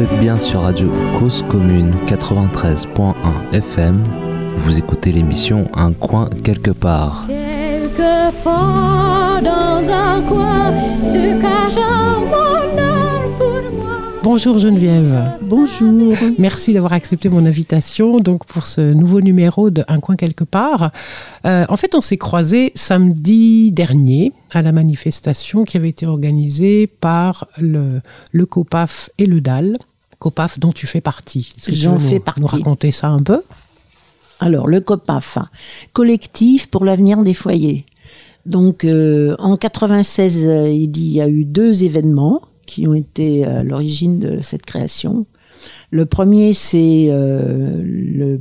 Vous êtes bien sur Radio Cause Commune 93.1 FM. Vous écoutez l'émission Un coin quelque part. Quelquefois dans un coin se cache un bonheur pour moi. Bonjour Geneviève. Bonjour. Merci d'avoir accepté mon invitation donc pour ce nouveau numéro de Un coin quelque part. Euh, en fait, on s'est croisés samedi dernier à la manifestation qui avait été organisée par le, le COPAF et le DAL. COPAF dont tu fais partie. Est-ce que tu J'en nous- fais partie. Nous raconter ça un peu? Alors, le COPAF, collectif pour l'avenir des foyers. Donc, euh, en 96, euh, il y a eu deux événements qui ont été à l'origine de cette création. Le premier, c'est euh, le,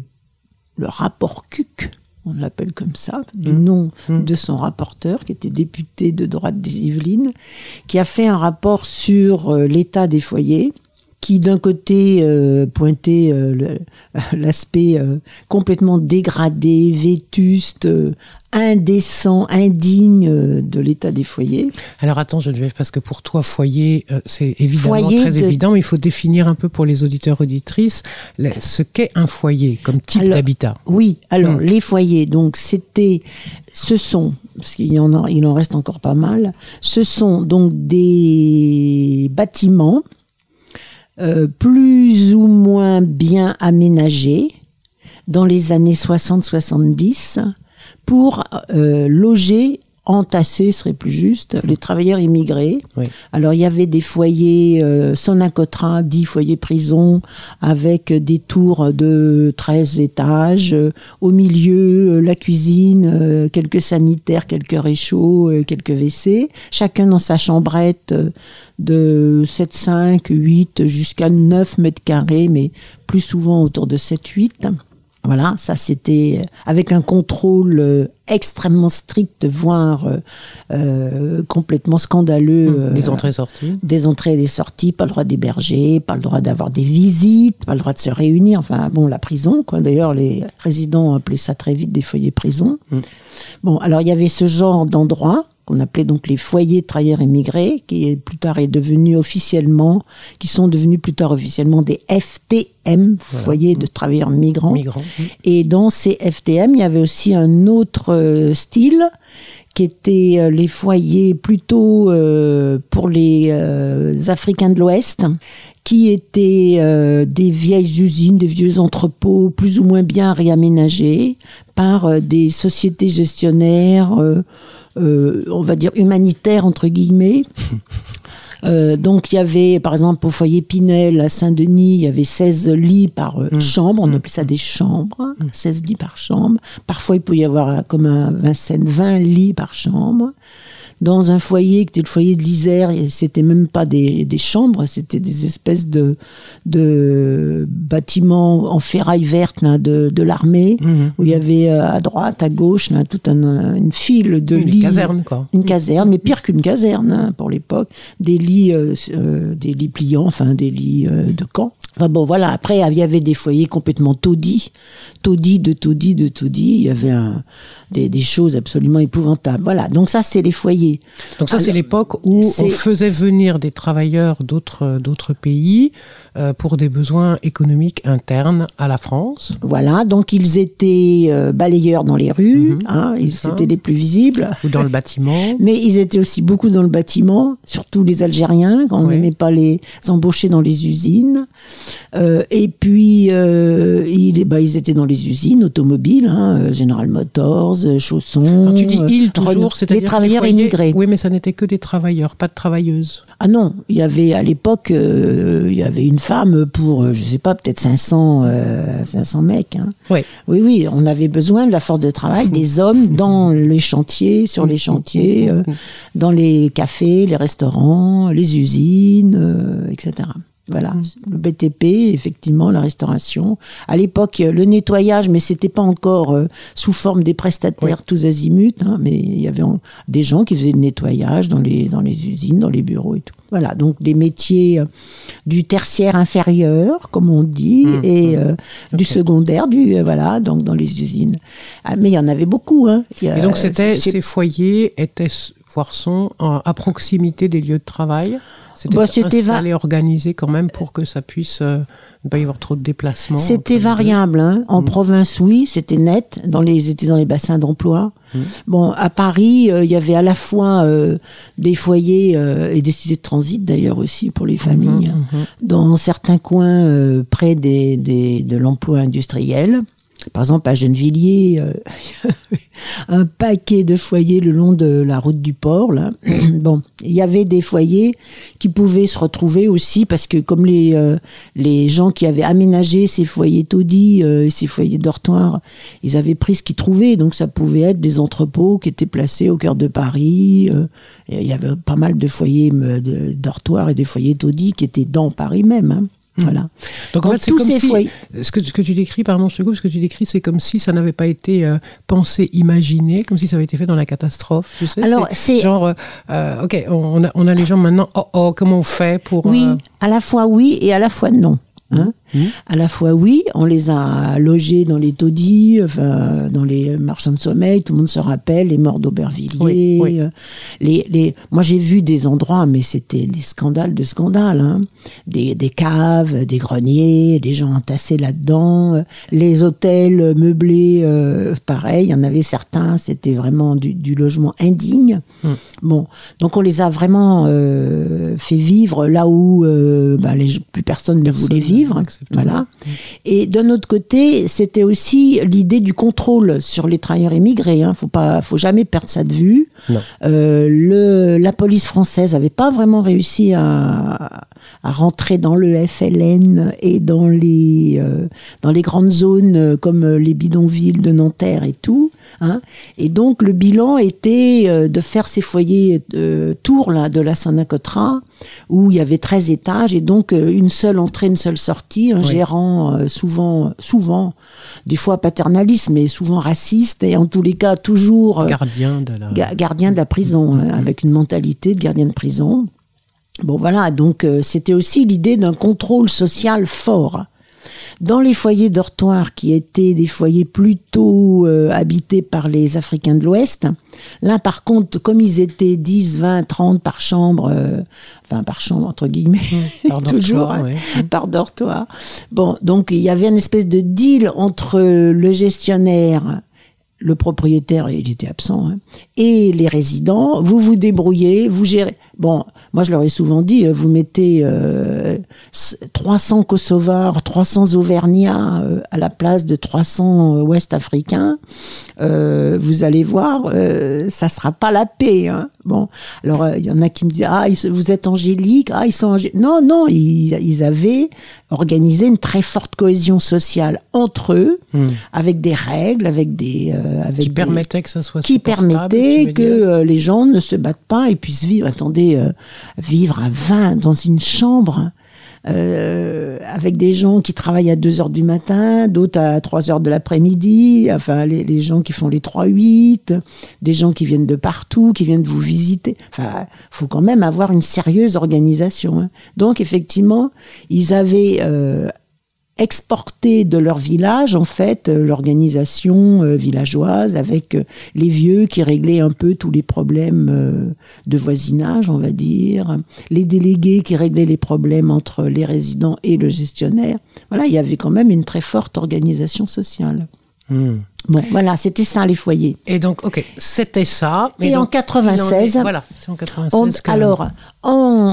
le rapport CUC, on l'appelle comme ça, du nom Mmh. de son rapporteur, qui était député de droite des Yvelines, qui a fait un rapport sur euh, l'état des foyers, qui d'un côté euh, pointait euh, l'aspect euh, complètement dégradé, vétuste, euh, indécent, indigne euh, de l'état des foyers. Alors attends Geneviève, parce que pour toi, foyer, euh, c'est évidemment Foyer très de- évident, mais il faut définir un peu pour les auditeurs auditrices ce qu'est un foyer comme type d'habitat. Oui, alors Mm. les foyers, donc c'était, ce sont, parce qu'il en, a- il en reste encore pas mal, ce sont donc des bâtiments euh, plus ou moins bien aménagés dans les années 60-70 pour euh, loger, entasser serait plus juste, les travailleurs immigrés. Oui. Alors il y avait des foyers euh, Sonacotra, 10 foyers prison, avec des tours de 13 étages. euh, au milieu, euh, la cuisine, euh, quelques sanitaires, quelques réchauds, quelques WC. Chacun dans sa chambrette de 7, 5, 8 jusqu'à 9 mètres carrés, mais plus souvent autour de 7, 8. Voilà, ça c'était avec un contrôle euh, extrêmement strict, voire euh, euh, complètement scandaleux. euh, Des entrées-sorties. des entrées et des sorties, pas le droit d'héberger, pas le droit d'avoir des visites, pas le droit de se réunir. Enfin, bon, la prison, quoi. D'ailleurs, les résidents appelaient ça très vite des foyers prison. Mm. Bon, alors il y avait ce genre d'endroits qu'on appelait donc les foyers de travailleurs immigrés, qui plus tard est devenu officiellement, qui sont devenus plus tard officiellement des FTM, foyers de travailleurs migrants. Migrants. Et dans ces FTM, il y avait aussi un autre euh, style qui était euh, les foyers plutôt euh, pour les euh, Africains de l'Ouest, qui étaient euh, des vieilles usines, des vieux entrepôts plus ou moins bien réaménagés par des sociétés gestionnaires, euh, on va dire humanitaires entre guillemets. Euh, donc il y avait, par exemple, au foyer Pinel à Saint-Denis, il y avait 16 lits par euh, chambre, on appelait ça des chambres, 16 lits par chambre. Parfois il pouvait y avoir, comme à Vincennes, 20 lits par chambre. Dans un foyer qui était le foyer de l'Isère, c'était même pas des, des chambres, c'était des espèces de, de bâtiments en ferraille verte là, de, de l'armée, Mhm. où il y avait euh, à droite, à gauche, là, toute un- une file de Une lits. caserne, quoi. Une caserne, mais pire qu'une caserne hein, pour l'époque. Des lits, euh, euh, des lits pliants, enfin des lits de camp. Enfin bon, voilà. Après, il y avait des foyers complètement taudis, taudis de taudis de taudis. Il y avait un- des, des choses absolument épouvantables. Voilà. Donc ça, c'est les foyers. Donc ça, c'est l'époque où on faisait venir des travailleurs d'autres d'autres pays euh, pour des besoins économiques internes à la France. Voilà. Donc ils étaient euh, balayeurs dans les rues. Hein, ils étaient les plus visibles. ou dans le bâtiment. Mais ils étaient aussi beaucoup dans le bâtiment, surtout les Algériens, quand on Oui. n'aimait pas les embaucher dans les usines. Euh, et puis, ils, bah, ils étaient dans les usines automobiles, hein, General Motors, Chaussons. Alors, tu dis ils toujours, c'est-à-dire Les travailleurs foyers- immigrés. Oui, mais ça n'était que des travailleurs, pas de travailleuses. Ah non, il y avait à l'époque, il y avait une femme pour, euh, je sais pas, peut-être 500, euh, 500 mecs. hein. Oui. Oui, oui, on avait besoin de la force de travail des hommes dans les chantiers, sur les chantiers, euh, dans les cafés, les restaurants, les usines, euh, etc. Voilà, le BTP, effectivement, la restauration. À l'époque, euh, le nettoyage, mais c'était pas encore euh, sous forme des prestataires tous azimuts, hein, mais il y avait en- des gens qui faisaient le nettoyage dans les, dans les usines, dans les bureaux et tout. Voilà, donc des métiers euh, du tertiaire inférieur, comme on dit, et euh, du secondaire, du voilà, donc dans les usines. Ah, mais il y en avait beaucoup. Hein. A- Et donc, c'était, ces foyers étaient Poisson en- à proximité des lieux de travail C'était Bah, c'était va- installé, organisé quand même pour que ça puisse euh, ne pas y avoir trop de déplacements. C'était variable. hein. En Mm. province, oui, c'était net. Dans les, étaient dans les bassins d'emploi. Mm. Bon, à Paris, euh, il y avait à la fois euh, des foyers euh, et des cités de transit d'ailleurs aussi pour les familles. Mhm, mhm. Dans certains coins euh, près des, des- de l'emploi industriel. Par exemple, à Gennevilliers, euh, un paquet de foyers le long de la route du port. Là. bon, il y avait des foyers qui pouvaient se retrouver aussi parce que comme les, euh, les gens qui avaient aménagé ces foyers taudis euh, ces foyers dortoirs, ils avaient pris ce qu'ils trouvaient. Donc ça pouvait être des entrepôts qui étaient placés au cœur de Paris. euh, il y avait pas mal de foyers euh, de dortoirs et des foyers taudis qui étaient dans Paris même. hein. Voilà. Donc en fait, c'est comme si foyers- ce que, ce que tu décris, pardon, ce que tu décris, c'est comme si ça n'avait pas été euh, pensé, imaginé, comme si ça avait été fait dans la catastrophe. Tu sais, Alors, c'est c'est genre, euh, euh, ok, on a, on a les gens maintenant. Oh, oh, comment on fait pour oui, euh, à la fois oui et à la fois non. hein. À la fois oui, on les a logés dans les taudis, enfin, dans les marchands de sommeil, tout le monde se rappelle, les morts d'Aubervilliers. Oui, oui. euh, Les, les... Moi j'ai vu des endroits, mais c'était des scandales de scandales. hein. Des, des caves, des greniers, des gens entassés là-dedans, euh, les hôtels meublés, euh, pareil, il y en avait certains, c'était vraiment du, du logement indigne. Mhm. Bon, donc on les a vraiment euh, fait vivre là où euh, bah, les, plus personne ne Personne voulait vivre. Voilà. Et d'un autre côté, c'était aussi l'idée du contrôle sur les travailleurs immigrés. Hein. Faut pas, faut jamais perdre ça de vue. Euh, le, la police française avait pas vraiment réussi à, à rentrer dans le FLN et dans les euh, dans les grandes zones euh, comme les bidonvilles de Nanterre et tout. Hein. Et donc le bilan était euh, de faire ces foyers euh, tours là de la Saint-Nacotra où il y avait 13 étages et donc euh, une seule entrée, une seule sortie, un Oui. gérant euh, souvent, souvent, des fois paternaliste, mais souvent raciste et en tous les cas toujours euh, gardien de la. ga- gardien de la prison, hein, avec une mentalité de gardien de prison. Bon voilà, donc euh, c'était aussi l'idée d'un contrôle social fort. Dans les foyers dortoirs qui étaient des foyers plutôt euh, habités par les Africains de l'Ouest, là par contre, comme ils étaient 10, 20, 30 par chambre, euh, enfin par chambre entre guillemets, Par toujours, dortoir, hein, ouais. par dortoir. Bon, donc il y avait une espèce de deal entre le gestionnaire, le propriétaire, il était absent, hein, et les résidents. Vous vous débrouillez, vous gérez. Bon, moi je leur ai souvent dit, euh, vous mettez euh, s- 300 Kosovars, 300 Auvergnats euh, à la place de 300 Ouest-Africains. Euh, vous allez voir, euh, ça sera pas la paix. hein. Bon, alors euh, il y en a qui me disent ah vous êtes angélique, ah ils sont angé- non non ils, ils avaient organisé une très forte cohésion sociale entre eux Hmm. avec des règles, avec des euh, avec Qui des- que ça soit qui permettait que euh, les gens ne se battent pas et puissent vivre. Attendez, euh, vivre à 20 dans une chambre euh, avec des gens qui travaillent à 2 heures du matin, d'autres à 3 heures de l'après-midi, enfin les, les gens qui font les 3-8, des gens qui viennent de partout, qui viennent vous visiter. Enfin, faut quand même avoir une sérieuse organisation. hein. Donc effectivement, ils avaient euh, exporté de leur village, en fait, euh, l'organisation euh, villageoise avec euh, les vieux qui réglaient un peu tous les problèmes de voisinage, on va dire, les délégués qui réglaient les problèmes entre les résidents et le gestionnaire. Voilà, il y avait quand même une très forte organisation sociale. Hmm. Bon, voilà, c'était ça les foyers. Et donc, ok, c'était ça. mais Et en donc, 96, il en est- voilà, en 96. On- alors,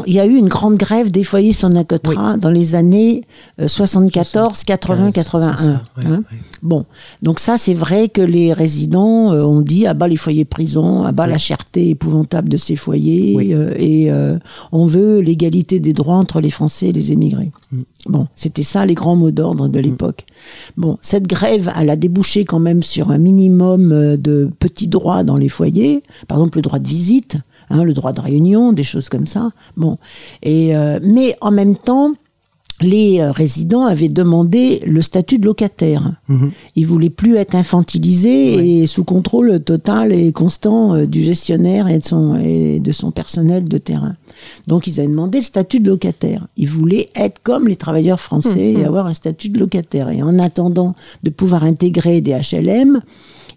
il y a eu une grande grève des foyers Sonacotra dans les années euh, 74, 80, c'est 81. ça, ouais, hein. ouais. Bon, donc ça, c'est vrai que les résidents euh, ont dit ah bah les foyers prison, ah bah la cherté épouvantable de ces foyers, euh, et euh, on veut l'égalité des droits entre les Français et les émigrés. Mm. Bon, c'était ça les grands mots d'ordre de l'époque. Bon, cette grève, elle a débouché quand même sur un minimum euh, de petits droits dans les foyers, par exemple le droit de visite, hein, le droit de réunion, des choses comme ça. Bon, et euh, mais en même temps, les euh, résidents avaient demandé le statut de locataire. Mhm. Ils voulaient plus être infantilisés et sous contrôle total et constant euh, du gestionnaire et de son et de son personnel de terrain. Donc ils avaient demandé le statut de locataire. Ils voulaient être comme les travailleurs français et avoir un statut de locataire. Et en attendant de pouvoir intégrer des HLM,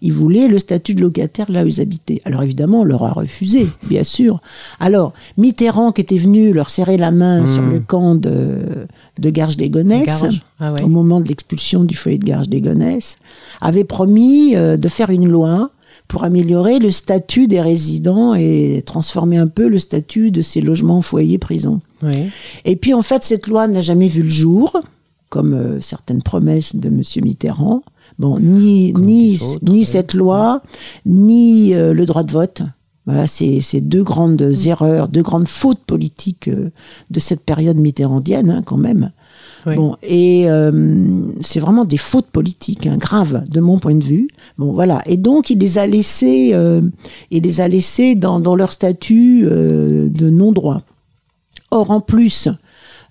Ils voulaient le statut de locataire là où ils habitaient. Alors évidemment, on leur a refusé, bien sûr. Alors, Mitterrand, qui était venu leur serrer la main sur le camp de, de Garges-les-Gonesse, Garges. Ah ouais. au moment de l'expulsion du foyer de Garges-les-Gonesse, avait promis euh, de faire une loi pour améliorer le statut des résidents et transformer un peu le statut de ces logements foyers prisons. Oui. Et puis en fait, cette loi n'a jamais vu le jour, comme euh, certaines promesses de M. Mitterrand. Bon, ni, ni, ni oui. cette loi, ni euh, le droit de vote. Voilà, c'est c'est deux grandes Mm. erreurs, deux grandes fautes politiques euh, de cette période mitterrandienne, hein, quand même. Oui. Bon, et euh, c'est vraiment des fautes politiques, hein, graves, de mon point de vue. Bon, voilà. Et donc, il les a laissés, euh, il les a laissés dans, dans leur statut euh, de non-droit. Or, en plus,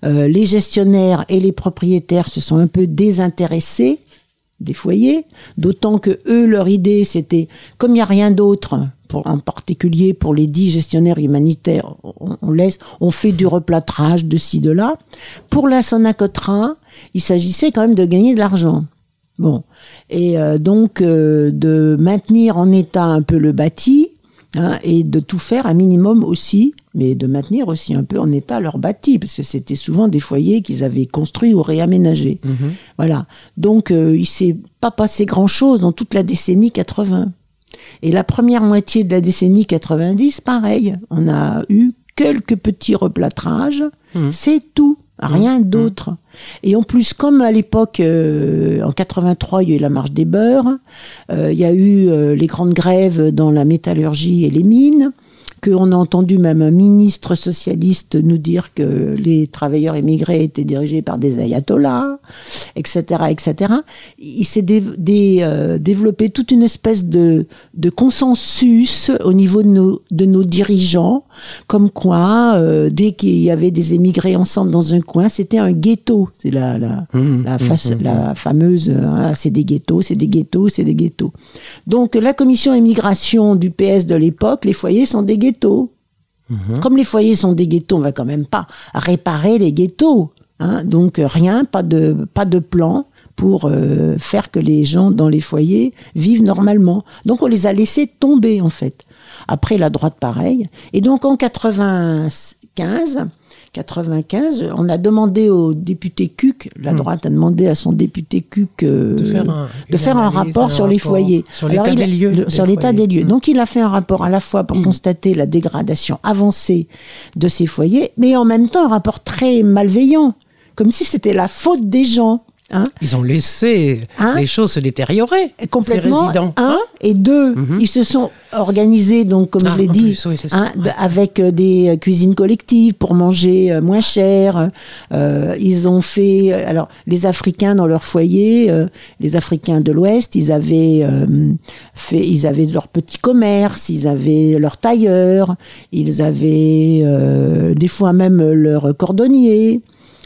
euh, les gestionnaires et les propriétaires se sont un peu désintéressés des foyers, d'autant que eux, leur idée, c'était, comme il n'y a rien d'autre, pour, en particulier pour les dix gestionnaires humanitaires, on, on laisse, on fait du replâtrage de ci, de là. Pour la Sonacotra, il s'agissait quand même de gagner de l'argent. Bon. Et euh, donc, euh, de maintenir en état un peu le bâti, hein, et de tout faire un minimum aussi, mais de maintenir aussi un peu en état leur bâti, parce que c'était souvent des foyers qu'ils avaient construits ou réaménagés. Voilà. Donc, euh, il s'est pas passé grand-chose dans toute la décennie 80. Et la première moitié de la décennie 90, pareil. On a eu quelques petits replâtrages. C'est tout. Rien d'autre. Et en plus, comme à l'époque, euh, en 83, il y a eu la marche des beurs, euh, il y a eu euh, les grandes grèves dans la métallurgie et les mines, qu'on a entendu même un ministre socialiste nous dire que les travailleurs émigrés étaient dirigés par des ayatollahs, etc., etc. Il s'est dé- dé- euh, développé toute une espèce de, de consensus au niveau de nos, de nos dirigeants, comme quoi, euh, dès qu'il y avait des émigrés ensemble dans un coin, c'était un ghetto. C'est la, la, la, face- la fameuse, c'est des ghettos, c'est des ghettos, c'est des ghettos. Donc la commission immigration du PS de l'époque, les foyers sont des ghettos. Comme les foyers sont des ghettos, on va quand même pas réparer les ghettos. hein. Donc euh, rien, pas de, pas de plan pour euh, faire que les gens dans les foyers vivent normalement. Donc on les a laissés tomber en fait. Après la droite pareil. Et donc en 95, 95, on a demandé au député Cuc, la droite a demandé à son député Cuc euh, De faire un- de une faire un analyse, rapport un sur les foyers. sur l'état des lieux le- des sur l'état foyers. des lieux. Mm. Donc il a fait un rapport à la fois pour constater la dégradation avancée de ces foyers, mais en même temps un rapport très malveillant, comme si c'était la faute des gens. Hein Ils ont laissé Hein les choses se détériorer. Complètement. Ces résidents. Un et deux, ils se sont organisés donc comme Ah, je l'ai dit, plus, oui, hein, avec euh, des euh, cuisines collectives pour manger euh, moins cher. Euh, ils ont fait alors les Africains dans leur foyer, euh, les Africains de l'Ouest, ils avaient euh, fait, ils avaient leur petit commerce, ils avaient leur tailleur, ils avaient euh, des fois même leur cordonnier.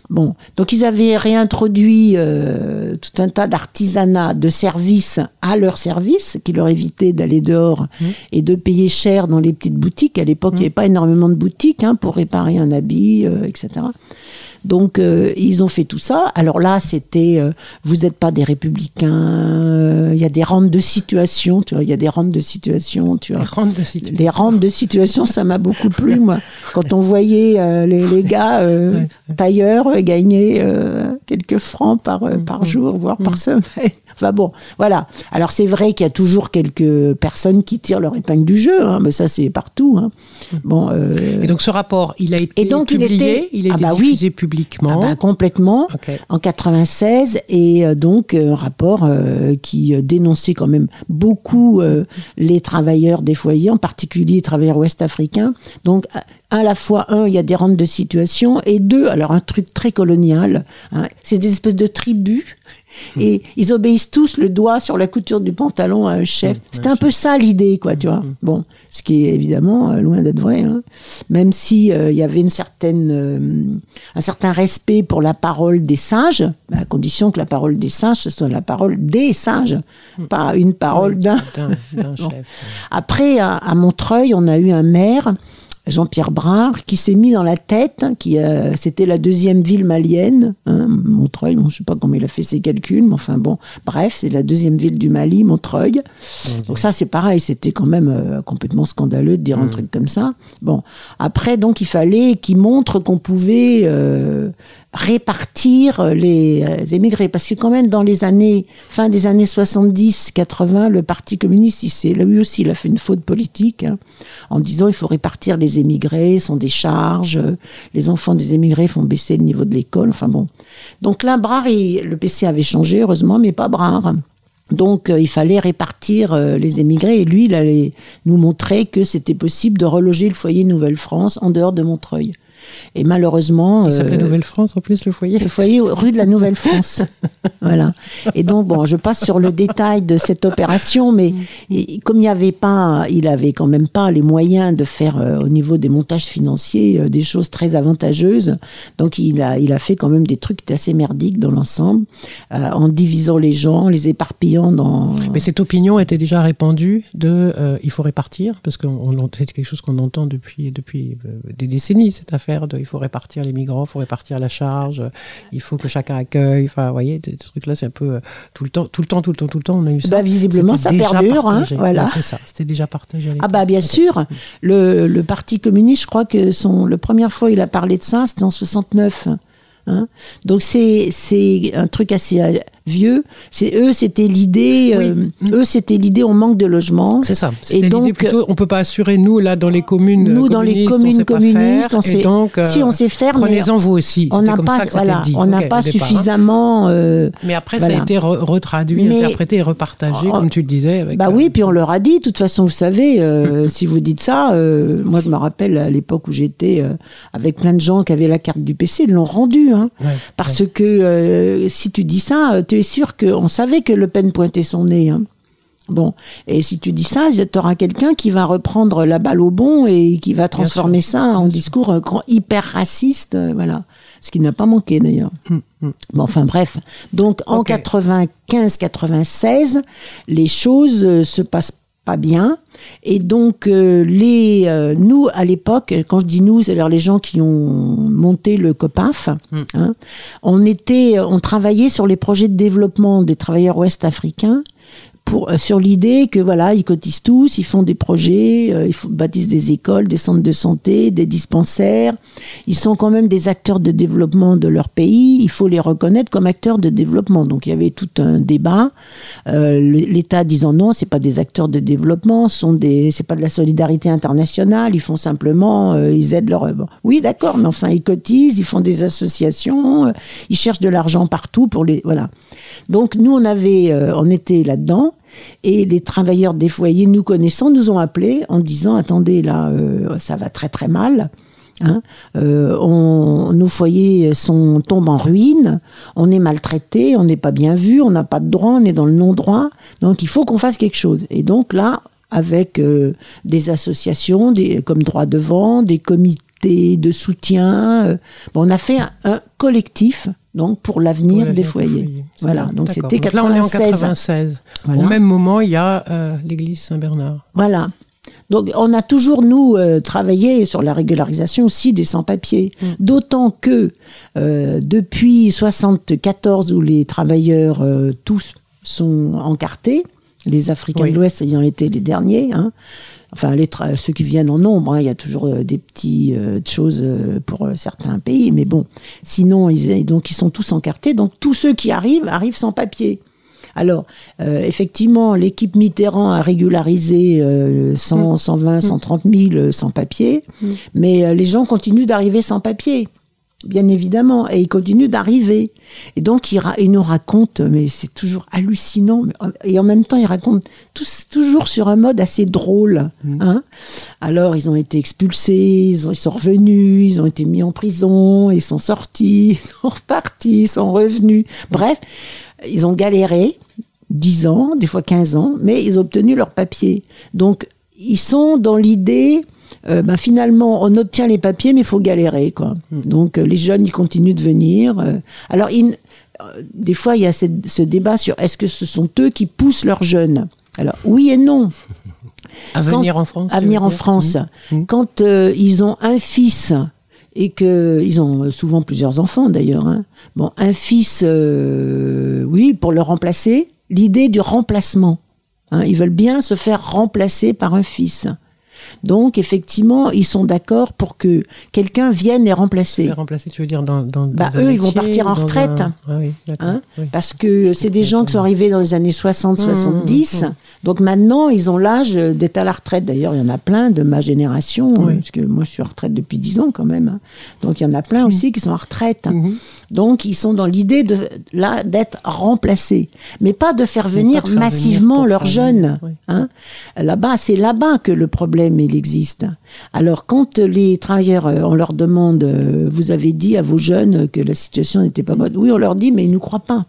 Bon, donc ils avaient réintroduit euh, tout un tas d'artisanat, de services à leur service, qui leur évitait d'aller dehors et de payer cher dans les petites boutiques. À l'époque, il n'y avait pas énormément de boutiques hein, pour réparer un habit, euh, etc. Donc euh, ils ont fait tout ça. Alors là, c'était euh, vous n'êtes pas des républicains. euh, Il y a des rentes de situation, tu vois. Il y a des rentes de situation, tu vois. Les rentes de situation. Les rentes de situation, ça m'a beaucoup plu, moi. Quand on voyait les, les gars tailleurs gagner quelques francs par, par jour, voire par semaine. Enfin bon, voilà. Alors c'est vrai qu'il y a toujours quelques personnes qui tirent leur épingle du jeu, hein, mais ça c'est partout. hein. Bon, Et donc ce rapport, il a été Et donc, il publié, il, était- a Ah bah oui. Diffusé ah publiquement. bah, complètement en 96 et euh, donc euh, un rapport euh, qui dénonçait quand même beaucoup euh, les travailleurs des foyers, en particulier les travailleurs ouest-africains. Donc à, à la fois un, il y a des rentes de situation et deux, alors un truc très colonial, hein, c'est des espèces de tribus. Et ils obéissent tous le doigt sur la couture du pantalon à un chef. C'était un peu ça l'idée, quoi, tu vois. Bon, ce qui est évidemment euh, loin d'être vrai. hein. Même si euh, il y avait une certaine, euh, un certain respect pour la parole des sages, à condition que la parole des sages ce soit la parole des sages, pas une parole d'un. Bon. chef. Après, à, à Montreuil, on a eu un maire Jean-Pierre Brard, qui s'est mis dans la tête, hein, qui euh, c'était la deuxième ville malienne, hein, Montreuil, bon, je sais pas comment il a fait ses calculs, mais enfin bon, bref, c'est la deuxième ville du Mali, Montreuil. Donc ça, c'est pareil, c'était quand même euh, complètement scandaleux de dire un truc comme ça. Bon, après, donc, il fallait qu'il montre qu'on pouvait euh, répartir les émigrés, parce que quand même, dans les années, fin des années 70-80, le Parti communiste, il lui aussi, il a fait une faute politique, hein, en disant il faut répartir les émigrés, sont des charges, euh, les enfants des émigrés font baisser le niveau de l'école, enfin bon. Donc là, le PC avait changé, heureusement, mais pas Brard. Donc euh, il fallait répartir euh, les émigrés et lui, il allait nous montrer que c'était possible de reloger le foyer Nouvelle-France en dehors de Montreuil. Et malheureusement... Il s'appelait euh, Nouvelle-France en plus, le foyer. le foyer rue de la Nouvelle-France. voilà. Et donc, bon, je passe sur le détail de cette opération, mais il- comme il n'y avait pas, il avait quand même pas les moyens de faire euh, au niveau des montages financiers euh, des choses très avantageuses. Donc, il a, il a fait quand même des trucs assez merdiques dans l'ensemble, en divisant les gens, les éparpillant dans. Mais cette opinion était déjà répandue de il faut répartir, parce que c'est quelque chose qu'on entend depuis, depuis des décennies, cette affaire de il faut répartir les migrants, il faut répartir la charge, il faut que chacun accueille. Enfin, vous voyez, des trucs-là, c'est un peu euh, tout le temps, tout le temps, tout le temps, tout le temps, on a eu ça. Bah, visiblement, ça perdure, hein, voilà. C'est ça, c'était déjà partagé. à Ah bah bien sûr, le, le Parti communiste, je crois que son, la première fois il a parlé de ça, c'était en 69. hein. Donc c'est c'est un truc assez vieux. C'est eux, c'était l'idée. Oui. euh, eux, c'était l'idée. On manque de logements. C'est ça. Et donc, plutôt, on peut pas assurer nous là dans les communes. Nous, dans les communistes, on communes sait pas communistes, faire, on sait- et donc, euh, si on sait faire, mais prenez-en vous aussi. on n'a pas, voilà, dit. on n'a suffisamment. euh, Mais après, ça a été re- retraduit, Mais- interprété et repartagé, Oh, comme tu le disais. Avec, Bah euh, oui, puis on leur a dit, de toute façon, vous savez, euh, si vous dites ça, euh, moi je me rappelle à l'époque où j'étais euh, avec plein de gens qui avaient la carte du PC, ils l'ont rendu. Hein, ouais, parce que euh, si tu dis ça, tu es sûr qu'on savait que Le Pen pointait son nez. hein. Bon, et si tu dis ça, tu auras quelqu'un qui va reprendre la balle au bon et qui va transformer ça en discours euh, grand- hyper raciste, euh, voilà. Ce qui n'a pas manqué d'ailleurs. Hum, hum. Bon, enfin bref. Donc en Ok. 95-96, les choses euh, se passent pas bien. Et donc euh, les euh, nous à l'époque, quand je dis nous, c'est-à-dire les gens qui ont monté le COPAF, Mm. hein, on était, on travaillait sur les projets de développement des travailleurs ouest-africains. Pour, euh, sur l'idée que voilà, ils cotisent tous, ils font des projets, euh, ils bâtissent des écoles, des centres de santé, des dispensaires. Ils sont quand même des acteurs de développement de leur pays. Il faut les reconnaître comme acteurs de développement. Donc il y avait tout un débat. Euh, L'État disant non, c'est pas des acteurs de développement, sont des, c'est pas de la solidarité internationale. Ils font simplement, euh, ils aident leur. bon. Oui, d'accord, mais enfin ils cotisent, ils font des associations, euh, ils cherchent de l'argent partout pour les, voilà. Donc nous on avait, euh, on était là-dedans. Et les travailleurs des foyers, nous connaissant, nous ont appelés en disant attendez là, euh, ça va très très mal. Hein, euh, on- nos foyers sont, tombent en ruine, on est maltraité, on n'est pas bien vu, on n'a pas de droit, on est dans le non-droit, donc il faut qu'on fasse quelque chose. Et donc là, avec euh, des associations comme Droit Devant, des comités de soutien, euh, bon, on a fait un, un collectif donc pour l'avenir des foyers. Voilà, donc c'était Donc Là, on est en 96. 96. Voilà. Au même moment, il y a euh, l'église Saint-Bernard. Voilà. Donc on a toujours, nous, euh, travaillé sur la régularisation aussi des sans-papiers. D'autant que euh, depuis 74, où les travailleurs tous sont encartés, les Africains Oui. de l'Ouest ayant été les derniers, hein, enfin les ceux qui viennent en nombre, hein, il y a toujours euh, des petites choses euh, pour euh, certains pays, mais bon, sinon, ils, donc ils sont tous encartés, donc tous ceux qui arrivent, arrivent sans papier. Alors, euh, effectivement, l'équipe Mitterrand a régularisé euh, 100, 120, 130 000 euh, sans papier, mais euh, les gens continuent d'arriver sans papier, bien évidemment, et ils continuent d'arriver. Et donc, ils nous racontent, mais c'est toujours hallucinant, en- et en même temps, ils racontent tous, toujours sur un mode assez drôle. Hein Alors, ils ont été expulsés, ils, ont- ils sont revenus, ils ont été mis en prison, ils sont sortis, ils sont repartis, ils sont revenus. Bref, ils ont galéré 10 ans, des fois 15 ans, mais ils ont obtenu leur papier. Donc, ils sont dans l'idée, euh, ben, finalement, on obtient les papiers, mais il faut galérer. Quoi. Donc, euh, les jeunes, ils continuent de venir. euh. alors, ils- des fois, il y a cette- ce débat sur est-ce que ce sont eux qui poussent leurs jeunes? Alors, oui et non. À Quand- venir en France à venir en France. Mhm. Mhm. Quand ils ont un fils et que ils ont souvent plusieurs enfants d'ailleurs. hein. Bon, un fils, oui, pour le remplacer. L'idée du remplacement. hein, ils veulent bien se faire remplacer par un fils. Donc effectivement, ils sont d'accord pour que quelqu'un vienne les remplacer. Faire remplacer, tu veux dire dans, dans Bah, eux, ils vont partir en retraite. un- Ah oui, d'accord. Hein oui. Parce que c'est des gens qui sont arrivés dans les années 60-70. Mmh, mmh. Donc maintenant, ils ont l'âge d'être à la retraite. D'ailleurs, il y en a plein de ma génération, Oui. hein, parce que moi, je suis en retraite depuis 10 ans quand même. hein. Donc il y en a plein aussi qui sont en retraite. Donc ils sont dans l'idée de là d'être remplacés, mais pas de faire venir pas de faire massivement venir leurs jeunes. oui. hein. Là-bas, c'est là-bas que le problème il existe. Alors quand les travailleurs, euh, on leur demande, euh, vous avez dit à vos jeunes que la situation n'était pas bonne. Oui, on leur dit, mais ils ne nous croient pas.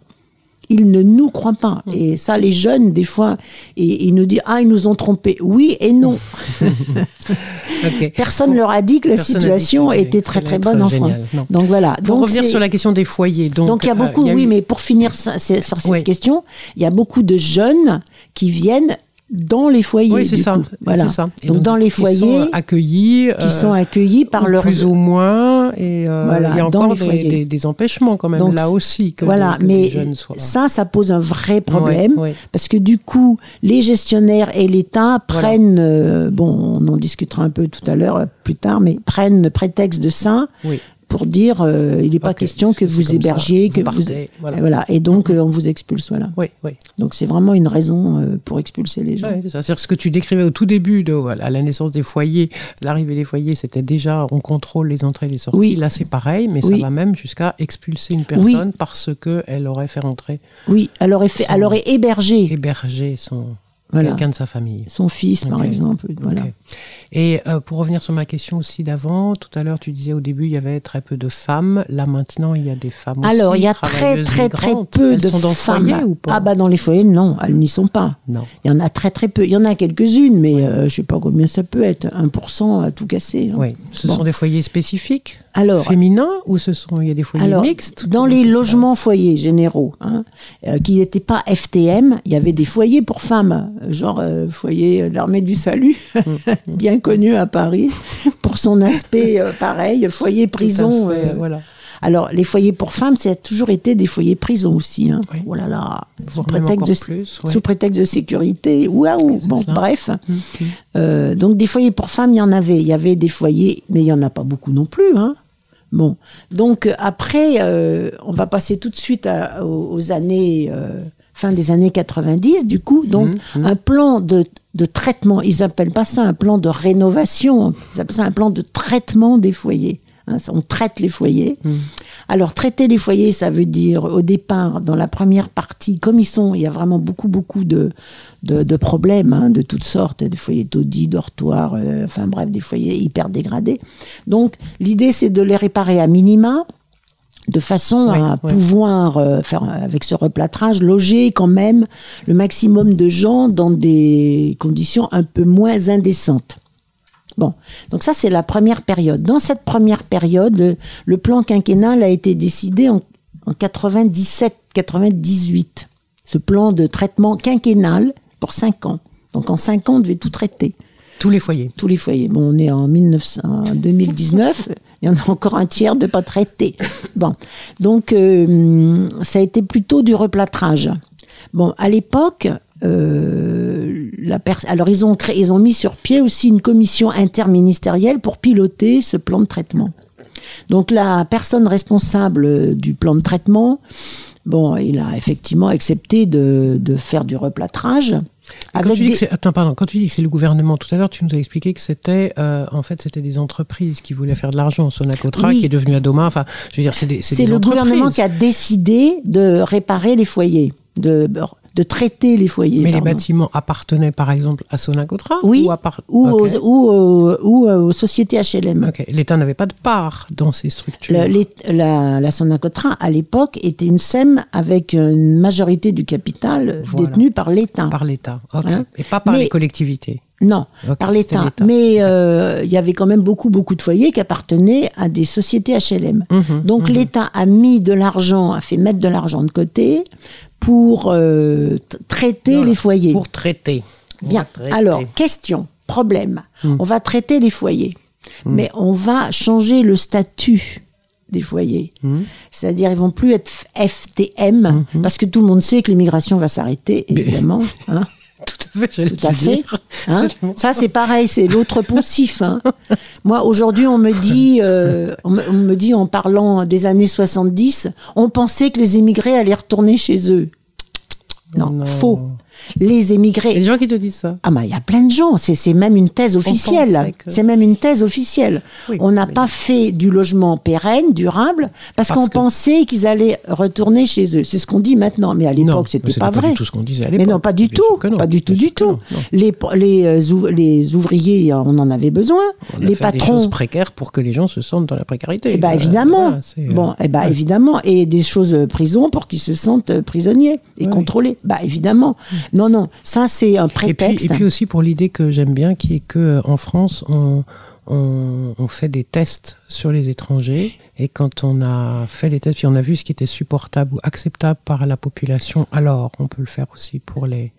Ils ne nous croient pas. Mm. Et ça, les jeunes, des fois, et, ils nous disent, ah, ils nous ont trompés. Oui et non. Personne ne leur a dit que la Personne situation que était très très bonne en France. Donc voilà. Pour Donc revenir c'est- sur la question des foyers, donc, donc il y a euh, beaucoup, il y a oui, eu- mais pour finir ça- sur cette Oui. question, il y a beaucoup de jeunes qui viennent dans les foyers. Oui, c'est du ça. coup. Voilà. ça. Donc, dans les qui foyers, sont accueillis, qui euh, sont accueillis par ou leurs plus ou moins, et euh, Voilà, il y a encore des, des- des empêchements quand même Donc, là aussi que, voilà, des, que mais des jeunes soient. ça, ça pose un vrai problème parce que du coup, les gestionnaires et l'État prennent, euh, bon, on en discutera un peu tout à l'heure, plus tard, mais prennent prétexte de ça Oui. Pour dire, euh, il n'est pas question que vous hébergiez, vous que partez, vous, voilà. et donc euh, on vous expulse, voilà. Oui, oui. Donc c'est vraiment une raison euh, pour expulser les gens. C'est-à-dire ce que tu décrivais au tout début, de, à la naissance des foyers, l'arrivée des foyers, c'était déjà on contrôle les entrées et les sorties. Oui. Là, c'est pareil, mais Oui. ça va même jusqu'à expulser une personne parce qu'elle aurait fait rentrer, Oui, elle aurait, fait, elle aurait hébergé héberger son, Voilà. quelqu'un de sa famille. son fils, par exemple. Voilà. Et euh, pour revenir sur ma question aussi d'avant, tout à l'heure tu disais au début il y avait très peu de femmes. Là maintenant il y a des femmes aussi. Alors, il y a très, très, très peu Elles de sont dans femmes. foyer ou pas? Ah, bah, dans les foyers, non, elles n'y sont pas. Non. Il y en a très, très peu. Il y en a quelques-unes, mais euh, je sais pas combien ça peut être. 1% à tout casser. hein. Oui. Ce Bon. sont des foyers spécifiques Alors, féminins ou ce sont il y a des foyers Alors, mixtes dans les logements foyers généraux, hein, euh, qui n'étaient pas FTM, il y avait des foyers pour femmes, euh, genre euh, foyer de l'armée du salut, Mmh. bien connu à Paris, pour son aspect euh, pareil, foyer prison. Fait, euh, voilà. Alors, les foyers pour femmes, ça a toujours été des foyers prison aussi. Hein. Oui. Oh là là, sous prétexte, de, plus, ouais. sous prétexte de sécurité. Waouh Bon, bref. Euh, donc, des foyers pour femmes, il y en avait. Il y avait des foyers, mais il n'y en a pas beaucoup non plus. Hein. Bon. Donc, euh, après, euh, on va passer tout de suite à- aux, aux années. euh, fin des années 90, du coup. Donc, Mhm. un plan de, de traitement. Ils appellent pas ça un plan de rénovation. Ils appellent ça un plan de traitement des foyers. Hein, on traite les foyers. Mhm. Alors, traiter les foyers, ça veut dire, au départ, dans la première partie, comme ils sont, il y a vraiment beaucoup, beaucoup de, de, de problèmes, hein, de toutes sortes, des foyers taudis, dortoirs, euh, enfin bref, des foyers hyper dégradés. Donc, l'idée, c'est de les réparer à minima, de façon Oui, à oui. pouvoir euh, faire, avec ce replâtrage, loger quand même le maximum de gens dans des conditions un peu moins indécentes. Bon, donc ça c'est la première période. Dans cette première période, le, le plan quinquennal a été décidé en, en 97-98. Ce plan de traitement quinquennal pour 5 ans. Donc en 5 ans, on devait tout traiter, Tous les foyers. tous les foyers. Bon, on est en 1900, en 2019, il y en a encore un tiers de pas traités. Bon, donc euh, ça a été plutôt du replâtrage. Bon, à l'époque, euh, la alors ils ont créé, ils ont mis sur pied aussi une commission interministérielle pour piloter ce plan de traitement. Donc la personne responsable du plan de traitement, bon, il a effectivement accepté de, de faire du replâtrage. Quand tu, dis des- que c'est- attends, pardon, quand tu dis que c'est le gouvernement, tout à l'heure, tu nous as expliqué que c'était, euh, en fait, c'était des entreprises qui voulaient faire de l'argent. Sonacotra, Oui. qui est devenu Adoma. Enfin, je veux dire, c'est des, c'est le entreprises. gouvernement qui a décidé de réparer les foyers, de, de traiter les foyers. Mais les bâtiments appartenaient, par exemple, à Sonacotra Oui, ou, ou, aux, ou, aux, ou aux sociétés HLM. Ok. L'État n'avait pas de part dans ces structures. Le- la, la Sonacotra, à l'époque, était une SEM avec une majorité du capital Voilà. détenu par l'État. Par l'État. Hein? Et pas par Mais- les collectivités. Non, par l'État. Mais euh, il y avait quand même beaucoup, beaucoup de foyers qui appartenaient à des sociétés HLM. Mhm, Donc mhm. l'État a mis de l'argent, a fait mettre de l'argent de côté pour euh, traiter les foyers. Pour traiter. Bien. traiter. Alors, question, problème. Hmm. On va traiter les foyers, mais on va changer le statut des foyers. Hmm. C'est-à-dire, ils vont plus être FTM, parce que tout le monde sait que l'immigration va s'arrêter, évidemment. hein. Tout à fait, Tout à fait. Hein ça, c'est pareil, c'est l'autre poncif. hein. Moi, aujourd'hui, on me dit, euh, on, me, on me dit en parlant des années 70, on pensait que les immigrés allaient retourner chez eux. Non, Non. faux. Les Il y a des gens qui te disent ça. Ah, mais il y a plein de gens. C'est c'est même une thèse officielle. que- C'est même une thèse officielle. Oui, on n'a mais- pas fait du logement pérenne, durable, parce, Parce qu'on que- pensait qu'ils allaient retourner chez eux. C'est ce qu'on dit maintenant, mais à l'époque, mais c'était pas pas vrai. tout ce qu'on disait à Mais l'époque. non, pas du tout, non, pas du tout, du tout. non, non. Les, les, euh, les ouvriers, on en avait besoin. On a les fait des patrons, choses précaires pour que les gens se sentent dans la précarité. eh ben, évidemment. voilà, euh, bon, eh ben, ouais. évidemment. Et des choses euh, prison pour qu'ils se sentent prisonniers et Ouais. contrôlés. Bah, évidemment. Non, non, ça, c'est un Et puis, prétexte. et puis aussi pour l'idée que j'aime bien, qui est que euh, en France, on, on, on fait des tests sur les étrangers, et quand on a fait les tests, puis on a vu ce qui était supportable ou acceptable par la population, alors on peut le faire aussi pour les,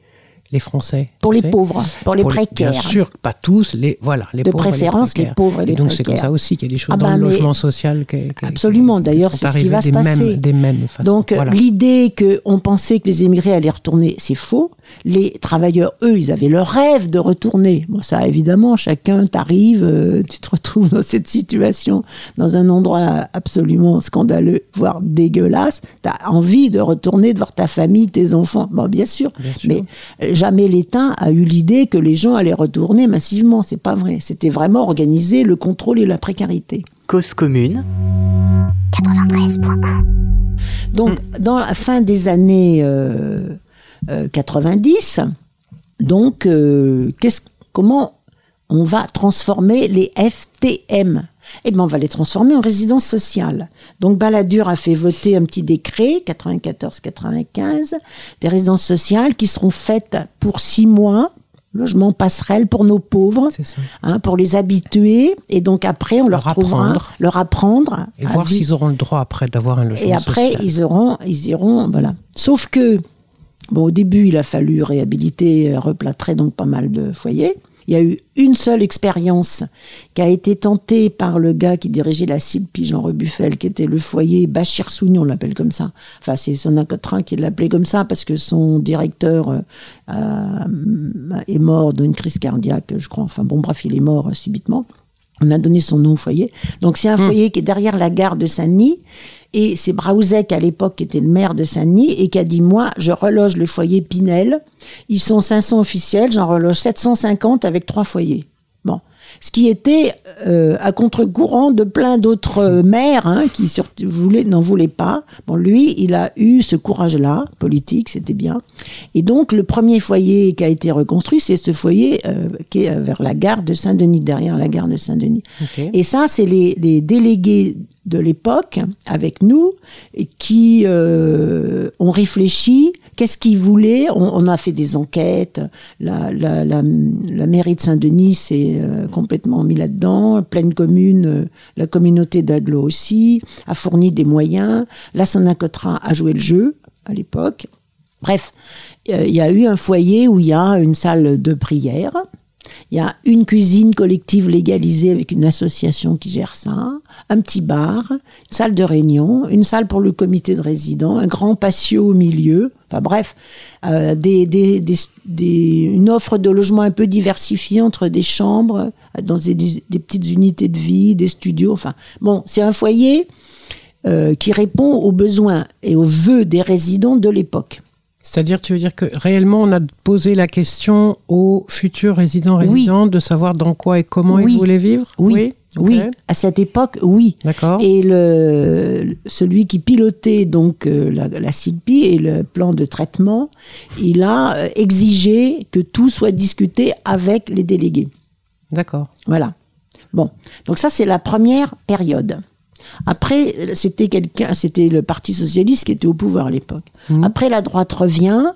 les Français. pour les pauvres, pour les Pour précaires. Bien sûr, pas tous, les voilà, les De pauvres et les préférence, les pauvres et les donc c'est comme ça aussi qu'il y a des choses Ah dans bah, le mais- logement social qui, qui- Absolument, d'ailleurs, c'est ce qui va se passer. Mêmes, des mêmes façons. Donc, Voilà. l'idée qu'on pensait que les immigrés allaient retourner, c'est faux. Les travailleurs, eux, ils avaient leur rêve de retourner. Bon, ça, évidemment, chacun t'arrive, euh, tu te retrouves dans cette situation, dans un endroit absolument scandaleux, voire dégueulasse. Tu as envie de retourner, de voir ta famille, tes enfants. Bon, bien sûr. Bien sûr. Mais jamais l'État a eu l'idée que les gens allaient retourner massivement. C'est pas vrai. C'était vraiment organiser le contrôle et la précarité. Cause commune, Donc, dans la fin des années euh, euh, 90, donc, euh, comment on va transformer les FTM Eh bien, on va les transformer en résidence sociale. Donc, Balladur a fait voter un petit décret, 94-95, des résidences sociales qui seront faites pour six mois, logement passerelle pour nos pauvres, hein, pour les habituer. Et donc, après, on leur, Leur trouvera- apprendre. leur apprendre. Et voir s'ils auront le droit après d'avoir un logement et après, social. ils auront, ils iront, voilà. Sauf que, bon, au début, il a fallu réhabiliter, euh, replâtrer donc pas mal de foyers. Il y a eu une seule expérience qui a été tentée par le gars qui dirigeait la CILPI, Jean Rebuffel, qui était le foyer Bachir Souni, on l'appelle comme ça. Enfin, c'est son Cotrin qui l'appelait comme ça parce que son directeur euh, a- est mort d'une crise cardiaque, je crois. Enfin, bon, bref, il est mort euh, subitement. On a donné son nom au foyer. Donc c'est un foyer qui est derrière la gare de Saint-Denis. Et c'est Braouzek à l'époque qui était le maire de Saint-Denis et qui a dit moi je reloge le foyer Pinel. Ils sont 500 officiels, j'en reloge 750 avec trois foyers. Ce qui était euh, à contre-courant de plein d'autres euh, maires hein, qui voulaient- n'en voulaient pas. Bon, lui, il a eu ce courage-là, politique, c'était bien. Et donc, le premier foyer qui a été reconstruit, c'est ce foyer euh, qui est vers la gare de Saint-Denis, derrière la gare de Saint-Denis. Et ça, c'est les, les délégués de l'époque, avec nous, et qui ont réfléchi, qu'est-ce qu'ils voulaient? On, a fait des enquêtes. La, la, la, mairie de Saint-Denis s'est euh, complètement mis là-dedans. Pleine commune, euh, la communauté d'Aglo aussi, a fourni des moyens. La Sonacotra a joué le jeu à l'époque. Bref, euh, il y a eu un foyer où il y a une salle de prière. Il y a une cuisine collective légalisée avec une association qui gère ça, un petit bar, une salle de réunion, une salle pour le comité de résidents, un grand patio au milieu. Enfin bref, euh, une offre de logement un peu diversifiée entre des chambres, euh, dans des, des petites unités de vie, des studios. Enfin bon, c'est un foyer euh, qui répond aux besoins et aux vœux des résidents de l'époque. C'est-à-dire, tu veux dire que réellement, on a posé la question aux futurs résidents Oui. résidents de savoir dans quoi et comment Oui. ils voulaient vivre? Oui, oui, à cette époque, oui. D'accord. Et le, celui qui pilotait donc euh, la, la CILPI et le plan de traitement, il a euh, exigé que tout soit discuté avec les délégués. D'accord. Voilà. Bon, donc ça c'est la première période. Après, c'était quelqu'un, c'était le Parti socialiste qui était au pouvoir à l'époque. Après, la droite revient.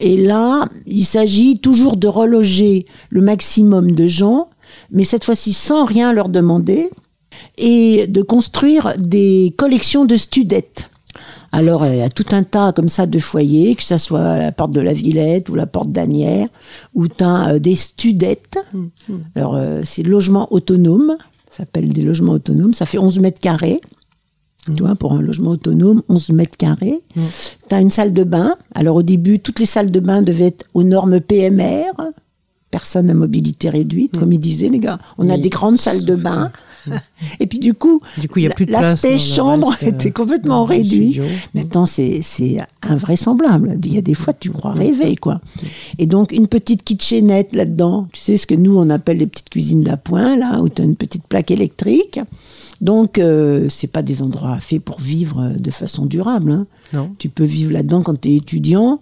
Et là, il s'agit toujours de reloger le maximum de gens, mais cette fois-ci sans rien leur demander, et de construire des collections de studettes. Alors, il y a tout un tas comme ça de foyers, que ça soit la porte de la Villette ou la porte d'Anières, où tu as des studettes. Alors, euh, c'est logement autonome, s'appelle des logements autonomes, ça fait 11 mètres carrés. Tu vois, pour un logement autonome, 11 mètres carrés. Tu as une salle de bain. Alors, au début, toutes les salles de bain devaient être aux normes PMR, personnes à mobilité réduite, comme ils disaient, les gars. On a des grandes salles de bain. Et puis, du coup, Du coup, l'aspect chambre reste, euh, était complètement réduit. Maintenant, c'est c'est invraisemblable. Il y a des fois, tu crois rêver, quoi. Et donc, une petite kitchenette là-dedans. Tu sais ce que nous, on appelle les petites cuisines d'appoint, là, où tu as une petite plaque électrique. Donc, euh, c'est pas des endroits faits pour vivre euh, de façon durable. hein. Non. Tu peux vivre là-dedans quand tu es étudiant.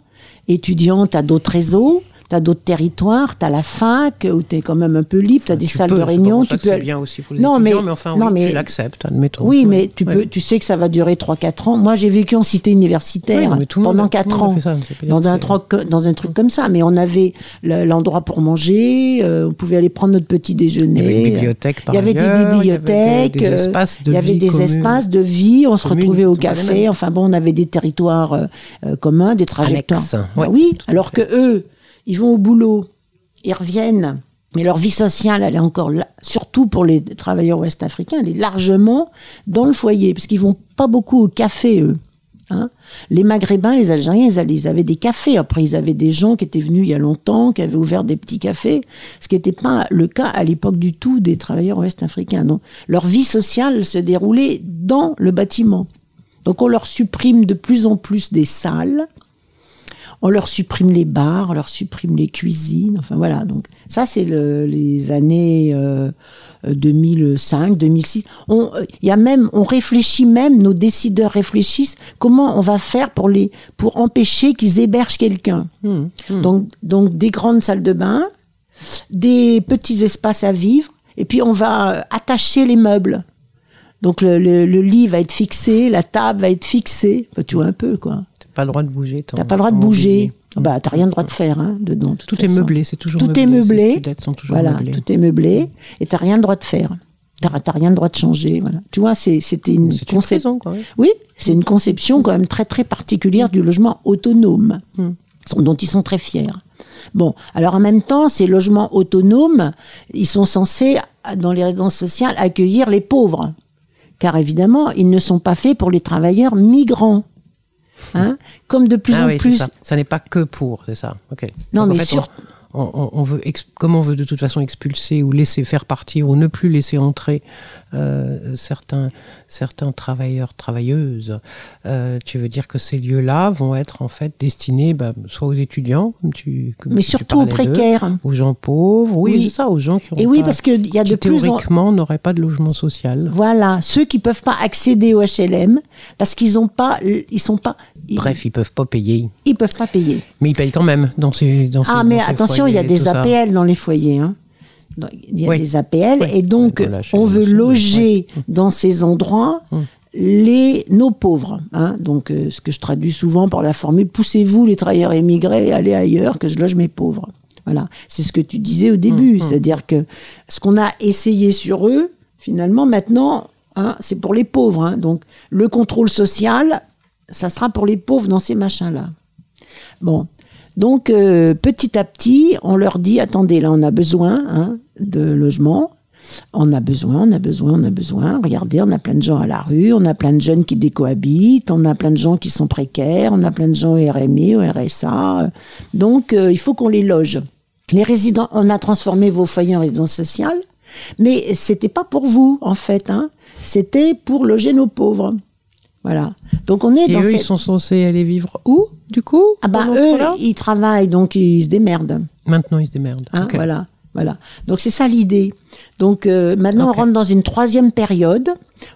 Étudiant, tu as d'autres réseaux, tu as d'autres territoires, tu as la fac, où tu es quand même un peu libre, tu as des Tu salles peux, de réunion. Tu peux bien aussi pour les Non, mais- mais enfin, non, oui, mais- tu l'acceptes, admettons. Oui, mais tu, Ouais. peux, tu sais que ça va durer 3-4 ans. Moi, j'ai vécu en cité universitaire pendant a- tout le 4 monde a ans. ça, Dans un, truc, dans un truc comme ça, mais on avait le- l'endroit pour manger, euh, on pouvait aller prendre notre petit déjeuner. Il y avait une bibliothèque par Il y avait des ailleurs, il y avait bibliothèques, des euh, espaces de il y avait vie des espaces de vie, on se retrouvait au café, enfin bon, on avait des territoires euh, communs, des trajectoires. Annexes, Ah ouais. oui, alors que eux, ils vont au boulot, ils reviennent, mais leur vie sociale, elle est encore surtout pour les travailleurs ouest-africains, elle est largement dans le foyer, parce qu'ils vont pas beaucoup au café, eux. hein. les Maghrébins, les Algériens, ils, ils avaient des cafés. Après, ils avaient des gens qui étaient venus il y a longtemps, qui avaient ouvert des petits cafés, ce qui n'était pas le cas à l'époque du tout des travailleurs ouest-africains. Donc, leur vie sociale se déroulait dans le bâtiment. Donc, on leur supprime de plus en plus des salles. On leur supprime les bars, on leur supprime les cuisines. Enfin voilà. Donc ça, c'est le- les années euh, euh, 2005, 2006. On, y a même, on réfléchit même, nos décideurs réfléchissent comment on va faire pour les, pour empêcher qu'ils hébergent quelqu'un. Mmh, mmh. Donc, donc des grandes salles de bain, des petits espaces à vivre, et puis on va euh, attacher les meubles. Donc le, le- le lit va être fixé, la table va être fixée. Enfin, tu vois un peu quoi. Pas le droit de bouger. T'as pas le droit de bouger. mobilier. Bah, t'as rien le droit de faire hein, dedans. de Tout est meublé, c'est toujours Tout meublé. est meublé. Sont toujours Voilà, meublées. tout est meublé et t'as rien le droit de faire. T'as rien le droit de changer. Voilà. Tu vois, c'est- c'était une conception. oui. Oui, c'est une conception quand même très très particulière du logement autonome, Mm. dont ils sont très fiers. Bon, alors en même temps, ces logements autonomes, ils sont censés, dans les résidences sociales, accueillir les pauvres. Car évidemment, ils ne sont pas faits pour les travailleurs migrants. Hein Comme de plus Ah en oui, plus. ça. Ça n'est pas que pour, c'est ça. Ok. Non, Donc, en mais fait, sur- on, on- on veut, comme on veut de toute façon expulser ou laisser faire partir ou ne plus laisser entrer euh, certains, certains travailleurs, travailleuses, euh, tu veux dire que ces lieux-là vont être en fait destinés bah, soit aux étudiants, comme tu, comme Mais tu surtout aux précaires. aux gens pauvres, oui, Oui. c'est ça, aux gens qui ont Et oui, pas- parce qu'il y a de plus en théoriquement n'auraient pas de logement social. voilà ceux qui peuvent pas accéder au HLM parce qu'ils ont pas, ils sont pas, ils, Bref, ils peuvent pas payer, ils peuvent pas payer. mais ils payent quand même dans ces dans Ah, ces- mais dans attention, il y a des. APL dans les foyers. hein. Il y a Oui. des APL Oui. et donc on veut loger dans ces endroits Hum. les nos pauvres. hein. Donc euh, ce que je traduis souvent par la formule poussez-vous les travailleurs émigrés, allez ailleurs que je loge mes pauvres. Voilà, c'est ce que tu disais au début, Hum, hum. c'est-à-dire que ce qu'on a essayé sur eux, finalement maintenant, hein, c'est pour les pauvres. hein. Donc le contrôle social, ça sera pour les pauvres dans ces machins-là. Bon, donc euh, petit à petit, on leur dit attendez, là on a besoin hein, de logement. On a besoin, on a besoin, on a besoin. Regardez, on a plein de gens à la rue, on a plein de jeunes qui décohabitent, on a plein de gens qui sont précaires, on a plein de gens au RMI, au RSA. Donc, euh, il faut qu'on les loge. Les résidents, on a transformé vos foyers en résidence sociale, mais c'était pas pour vous, en fait. Hein. C'était pour loger nos pauvres. Voilà. Donc, on est Et dans eux, ils sont censés aller vivre où, du coup Ah bah eux, ils travaillent, donc ils se démerdent. Maintenant, ils se démerdent. Hein. Voilà, voilà. Donc c'est ça l'idée. Donc euh, maintenant on rentre dans une troisième période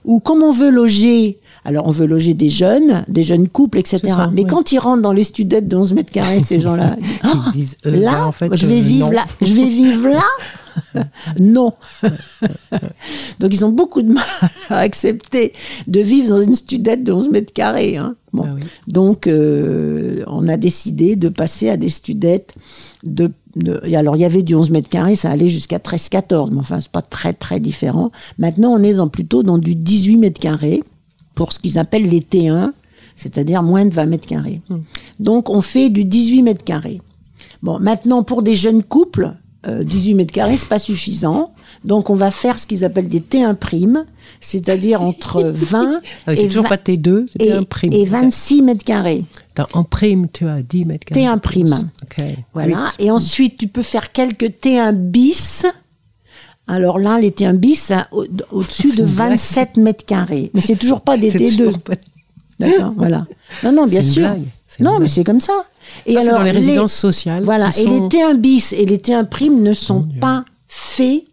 où comme on veut loger, alors on veut loger des jeunes, des jeunes couples, etc. Ça, Mais oui. quand ils rentrent dans les studettes de 11 mètres carrés, ces gens-là, Ils disent, euh, là, bah, en fait, je vais euh, vivre non. là, je vais vivre là. non. Donc ils ont beaucoup de mal à accepter de vivre dans une studette de 11 mètres carrés. hein. Bon. Ah oui. Donc, euh, on a décidé de passer à des studettes de, de- et alors, il y avait du 11 mètres carrés, ça allait jusqu'à 13-14, mais enfin, c'est pas très, très différent. Maintenant, on est dans, plutôt dans du 18 mètres carrés pour ce qu'ils appellent les T1, c'est-à-dire moins de 20 mètres carrés. Mm. Donc on fait du 18 mètres carrés. Bon, maintenant pour des jeunes couples, 18 mètres carrés, c'est pas suffisant. Donc on va faire ce qu'ils appellent des T1 primes, c'est-à-dire entre 20 Ah, et, C'est toujours 20 pas T2, c'est et, et 26 mètres carrés. Attends, en prime, tu as 10 mètres carrés. T1 prime. Ok. Voilà. Oui. Et ensuite, tu peux faire quelques T1 bis. Alors là, les T1 bis, au- au-dessus C'est de une blague. 27 mètres carrés. Mais c'est toujours pas des C'est T2. toujours pas- D'accord, voilà. Non, non, bien sûr. Non, mais c'est comme ça. Et Ça, alors, dans les résidences sociales. Voilà. Et les sont- T1 bis et les T1 prime ne sont pas faits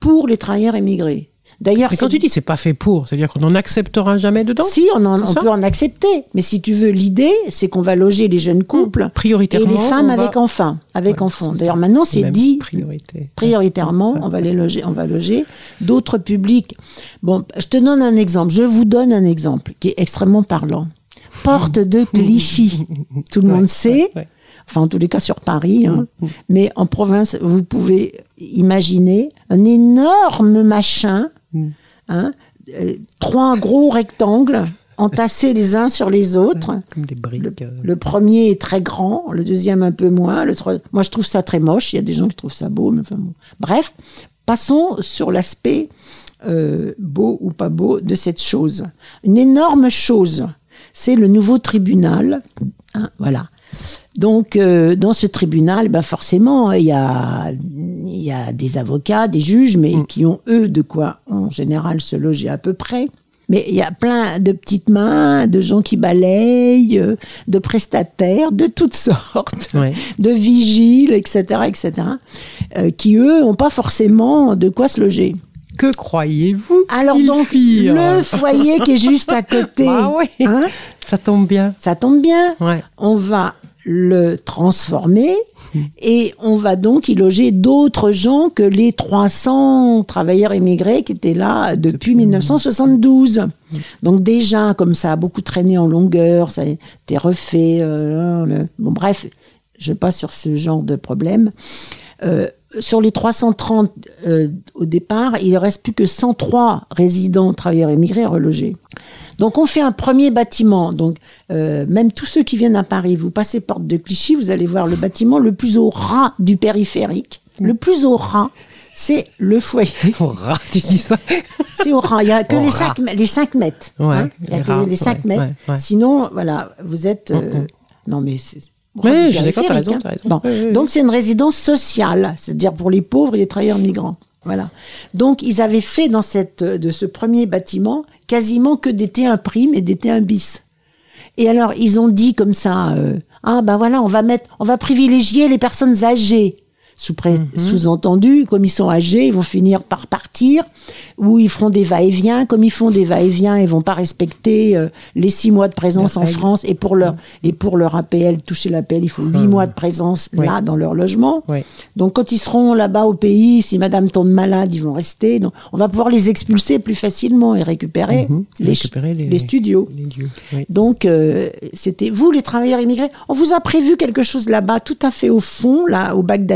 pour les travailleurs émigrés. D'ailleurs, Mais quand tu dis c'est pas fait pour, c'est-à-dire qu'on n'en acceptera jamais dedans si on, en- on peut en accepter, mais si tu veux, l'idée, c'est qu'on va loger les jeunes couples et Prioritairement. les femmes va- avec enfants, avec Ouais, enfants. D'ailleurs, maintenant, c'est dit Priorité. prioritairement, on va les loger, on va loger d'autres publics. Bon, je te donne un exemple. Je vous donne un exemple qui est extrêmement parlant. Porte de Clichy. Tout le Ouais, monde sait. ouais, ouais. Enfin, en tous les cas sur Paris, hein. Mm, mais en province, vous pouvez imaginer un énorme machin, Mm. hein, euh, trois gros rectangles entassés les uns sur les autres. Comme des briques. Le, euh, le premier est très grand, le deuxième un peu moins. Le trois- Moi, je trouve ça très moche. Il y a des gens qui trouvent ça beau. Mais enfin, bon. Bref, passons sur l'aspect euh, beau ou pas beau de cette chose. Une énorme chose, c'est le nouveau tribunal. Hein, voilà. Donc, euh, dans ce tribunal, ben forcément, il y a, il y a des avocats, des juges, mais qui ont, eux, de quoi, en général, se loger à peu près. Mais il y a plein de petites mains, de gens qui balayent, euh, de prestataires, de toutes sortes, Ouais. de vigiles, etc., etc., euh, qui, eux, n'ont pas forcément de quoi se loger. Que croyez-vous Alors donc, firent le foyer qui est juste à côté, Ah ouais. hein, Ça tombe bien. ça tombe bien, Ouais. on va le transformer et on va donc y loger d'autres gens que les 300 travailleurs immigrés qui étaient là depuis 1972. Donc déjà, comme ça a beaucoup traîné en longueur, ça a été refait. euh, le- Bon bref, je passe sur ce genre de problème. Euh, sur les 330 euh, au départ, il ne reste plus que 103 résidents travailleurs immigrés relogés. Donc on fait un premier bâtiment. Donc euh, même tous ceux qui viennent à Paris, vous passez porte de Clichy, vous allez voir le bâtiment le plus au ras du périphérique. Le plus au ras, c'est le foyer. Oh, rat, tu dis ça C'est au ras. Il n'y a que Au les ras. 5, les cinq mètres. Ouais, hein. Il n'y a que rats, les 5 ouais, mètres. ouais. Sinon, voilà, vous êtes. euh, Non, mais au ras Oui, suis d'accord, t'as raison, hein. t'as raison. Bon. Oui, oui, oui. Donc, c'est une résidence sociale, c'est-à-dire pour les pauvres et les travailleurs migrants. Voilà. Donc, ils avaient fait dans cette, de ce premier bâtiment quasiment que des T1 prime et des T1 bis. Et alors, ils ont dit comme ça, euh, ah ben voilà, on va mettre, on va privilégier les personnes âgées. Mhm. Sous-entendu, comme ils sont âgés, ils vont finir par partir, ou ils feront des va-et-vient. Comme ils font des va-et-vient, ils vont pas respecter euh, les six mois de présence en. France. Et pour leur et pour leur APL, toucher l'APL, il faut huit Mhm. mois de présence Oui. là dans leur logement. Oui. Donc quand ils seront là-bas au pays, si Madame tombe malade, ils vont rester. Donc on va pouvoir les expulser plus facilement et récupérer, Mhm. les, Récupérer les- les studios. Les lieux. Oui. Donc, euh, c'était vous, les travailleurs immigrés. On vous a prévu quelque chose là-bas, tout à fait au fond, là, au bac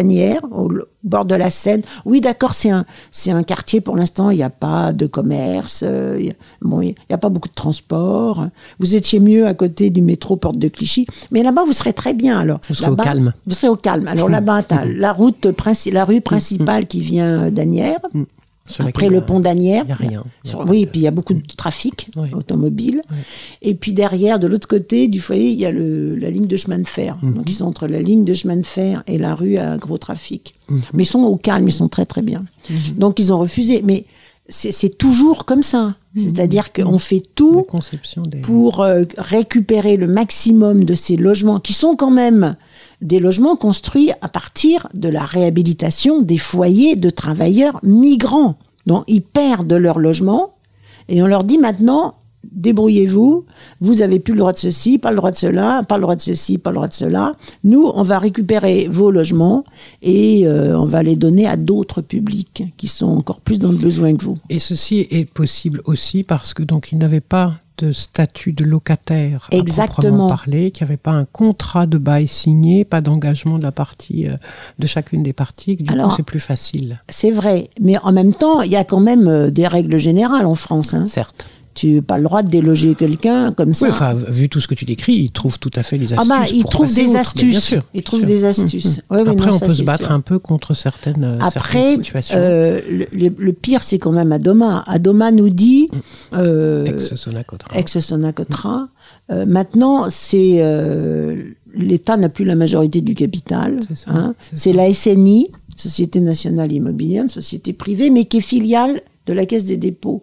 au bord de la Seine. Oui, d'accord, c'est un, c'est un quartier pour l'instant. Il n'y a pas de commerce. euh, il bon, n'y a pas beaucoup de transport. Vous étiez mieux à côté du métro Porte de Clichy, mais là-bas vous serez très bien. Alors, Vous serez au calme. Vous serez au calme. Alors là-bas, la route princi- la rue principale qui vient d'Anières. Sur Après le pont d'Anières. il y a rien. Sur- oui, et puis il y a beaucoup de trafic Oui. automobile. Oui. Et puis derrière, de l'autre côté du foyer, il y a le, la ligne de chemin de fer. Mhm. Donc ils sont entre la ligne de chemin de fer et la rue à gros trafic. Mhm. Mais ils sont au calme, ils sont très très bien. Donc ils ont refusé. Mais c'est toujours comme ça. C'est-à-dire qu'on fait tout des. pour euh, récupérer le maximum de ces logements qui sont quand même des logements construits à partir de la réhabilitation des foyers de travailleurs migrants. Donc ils perdent leur logement et on leur dit maintenant débrouillez-vous, vous avez plus le droit de ceci, pas le droit de cela, pas le droit de ceci, pas le droit de cela. Nous, on va récupérer vos logements et euh, on va les donner à d'autres publics qui sont encore plus dans le besoin que vous. Et ceci est possible aussi parce que donc ils n'avaient pas de statut de locataire à Exactement. proprement parler, qu'il n'y avait pas un contrat de bail signé, pas d'engagement de la partie euh, de chacune des parties. Du Alors- coup, c'est plus facile. C'est vrai, mais en même temps, il y a quand même euh, des règles générales en France. hein. Certes. Tu n'as pas le droit de déloger quelqu'un comme ça. Oui, enfin, vu tout ce que tu décris, il trouve tout à fait les ah astuces. bah, il pour trouve passer des astuces. Bien sûr. il trouve bien des astuces. Hum, Ouais, oui, Après, non, on ça, peut se battre sûr. un peu contre certaines, euh, Après, certaines situations. euh, le, pire, c'est quand même Adoma. Adoma nous dit, euh, Ex-Sonacotra. ex-Sonacotra, euh, maintenant, c'est euh, l'État n'a plus la majorité du capital. C'est hein. la SNI, Société nationale immobilière, une société privée, mais qui est filiale de la Caisse des dépôts.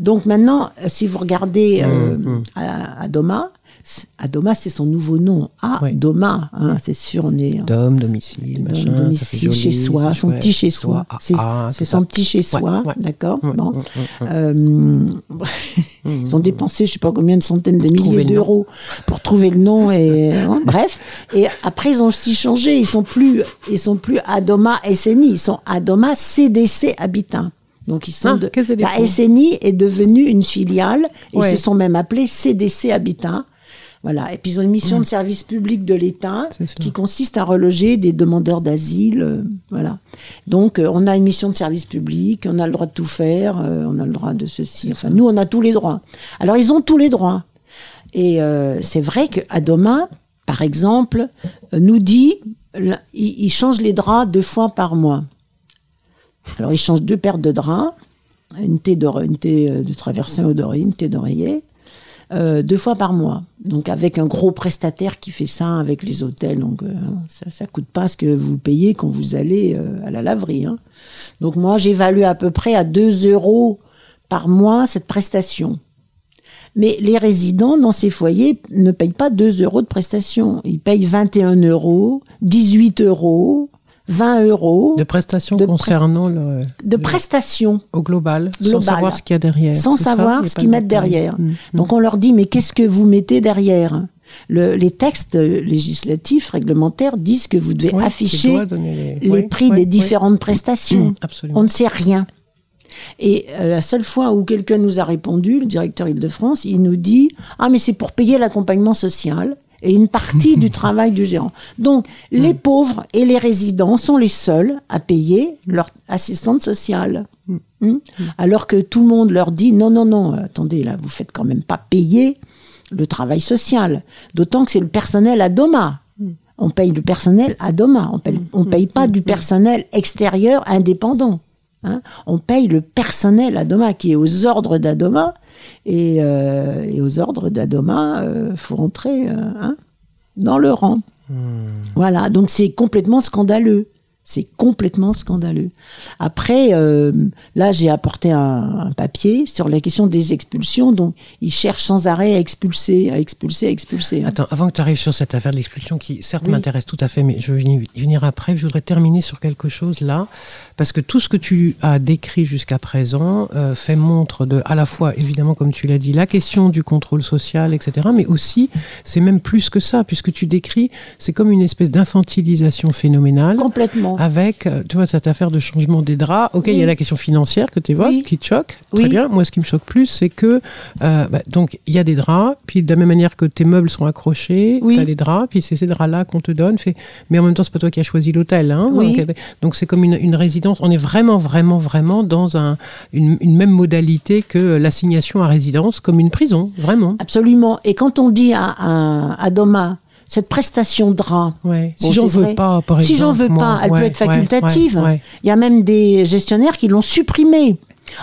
Donc maintenant, euh, si vous regardez euh, Mmh, à- Adoma, Adoma, c'est son nouveau nom. Ouais. Adoma, hein, c'est sûr, on est Dom, domicile, machin, domicile joli, chez soi, son petit chez soi. C'est son petit chez soi, Ouais, ouais. d'accord Ouais, ouais, ouais, ouais. Euh, ils ont dépensé, je sais pas combien de centaines de milliers d'euros pour trouver le nom et hein, bref. Et après ils ont aussi changé. Ils sont plus, ils sont plus Adoma SNI, ils sont Adoma CDC Habitat. Donc ils sont Ah, de, la. SNI est devenue une filiale. Ils Ouais. se sont même appelés CDC Habitat. Voilà. Et puis ils ont une mission de service public de l'État qui consiste à reloger des demandeurs d'asile. euh, voilà. Donc euh, on a une mission de service public, on a le droit de tout faire, euh, on a le droit de ceci. Enfin, nous, on a tous les droits. Alors ils ont tous les droits. Et c'est vrai que Adoma, par exemple, nous dit, il, il change les draps deux fois par mois. Alors il change deux paires de draps, une thé de, une thé euh, traversin une thé d'oreiller, euh, deux fois par mois. Donc avec un gros prestataire qui fait ça avec les hôtels. Donc euh, ça, ça coûte pas ce que vous payez quand vous allez à la laverie. hein. Donc moi j'évalue à peu près à 2 euros par mois cette prestation. Mais les résidents dans ces foyers ne payent pas 2 euros de prestation. Ils payent 21 euros, 18 euros, 20 euros De prestations de concernant le, de le- prestations. au global, sans savoir ce qu'il y a derrière. sans ça savoir ce qu'ils mettent derrière. Mm. Donc on leur dit mais qu'est-ce que vous mettez derrière? Le- Les textes législatifs, réglementaires disent que vous devez afficher les prix des différentes prestations. Mm, absolument. On ne sait rien. Et euh, la seule fois où quelqu'un nous a répondu, le directeur Île-de-France, il nous dit Ah, mais c'est pour payer l'accompagnement social et une partie du travail du gérant. Donc, les pauvres et les résidents sont les seuls à payer leur assistante sociale. Hmm Alors que tout le monde leur dit Non, non, non, attendez, là, vous faites quand même pas payer le travail social. D'autant que c'est le personnel à Doma. On paye le personnel à Doma. On paye, on paye pas du personnel extérieur indépendant. hein. On paye le personnel à Doma qui est aux ordres d'Adoma. Et, euh, et aux ordres d'Adoma, il faut rentrer euh, hein, dans le rang. Voilà, donc c'est complètement scandaleux. C'est complètement scandaleux. Après, euh, là, j'ai apporté un, un papier sur la question des expulsions. Donc, ils cherchent sans arrêt à expulser, à expulser, à expulser. hein. Attends, avant que tu arrives sur cette affaire de l'expulsion qui, certes, Oui. m'intéresse tout à fait, mais je vais venir après. Je voudrais terminer sur quelque chose là, parce que tout ce que tu as décrit jusqu'à présent euh, fait montre de, à la fois, évidemment, comme tu l'as dit, la question du contrôle social, etc., mais aussi, c'est même plus que ça, puisque tu décris, c'est comme une espèce d'infantilisation phénoménale. Complètement. Avec, euh, tu vois, cette affaire de changement des draps. Ok, il y a la question financière que tu évoques, Oui. qui te choque. Très Oui. bien. Moi, ce qui me choque plus, c'est que, euh, bah, donc, il y a des draps, puis de la même manière que tes meubles sont accrochés, tu as les draps, puis c'est ces draps-là qu'on te donne. Fait... Mais en même temps, c'est pas toi qui as choisi l'hôtel. Hein, donc, donc, c'est comme une, une résidence. On est vraiment, vraiment, vraiment dans un, une, une même modalité que l'assignation à résidence, comme une prison, vraiment. Absolument. Et quand on dit à, à, à Doma, cette prestation de Ouais. Si j'en veux pas, par si j'en veux moi, pas, elle ouais, peut être facultative. ouais. Il y a même des gestionnaires qui l'ont supprimée.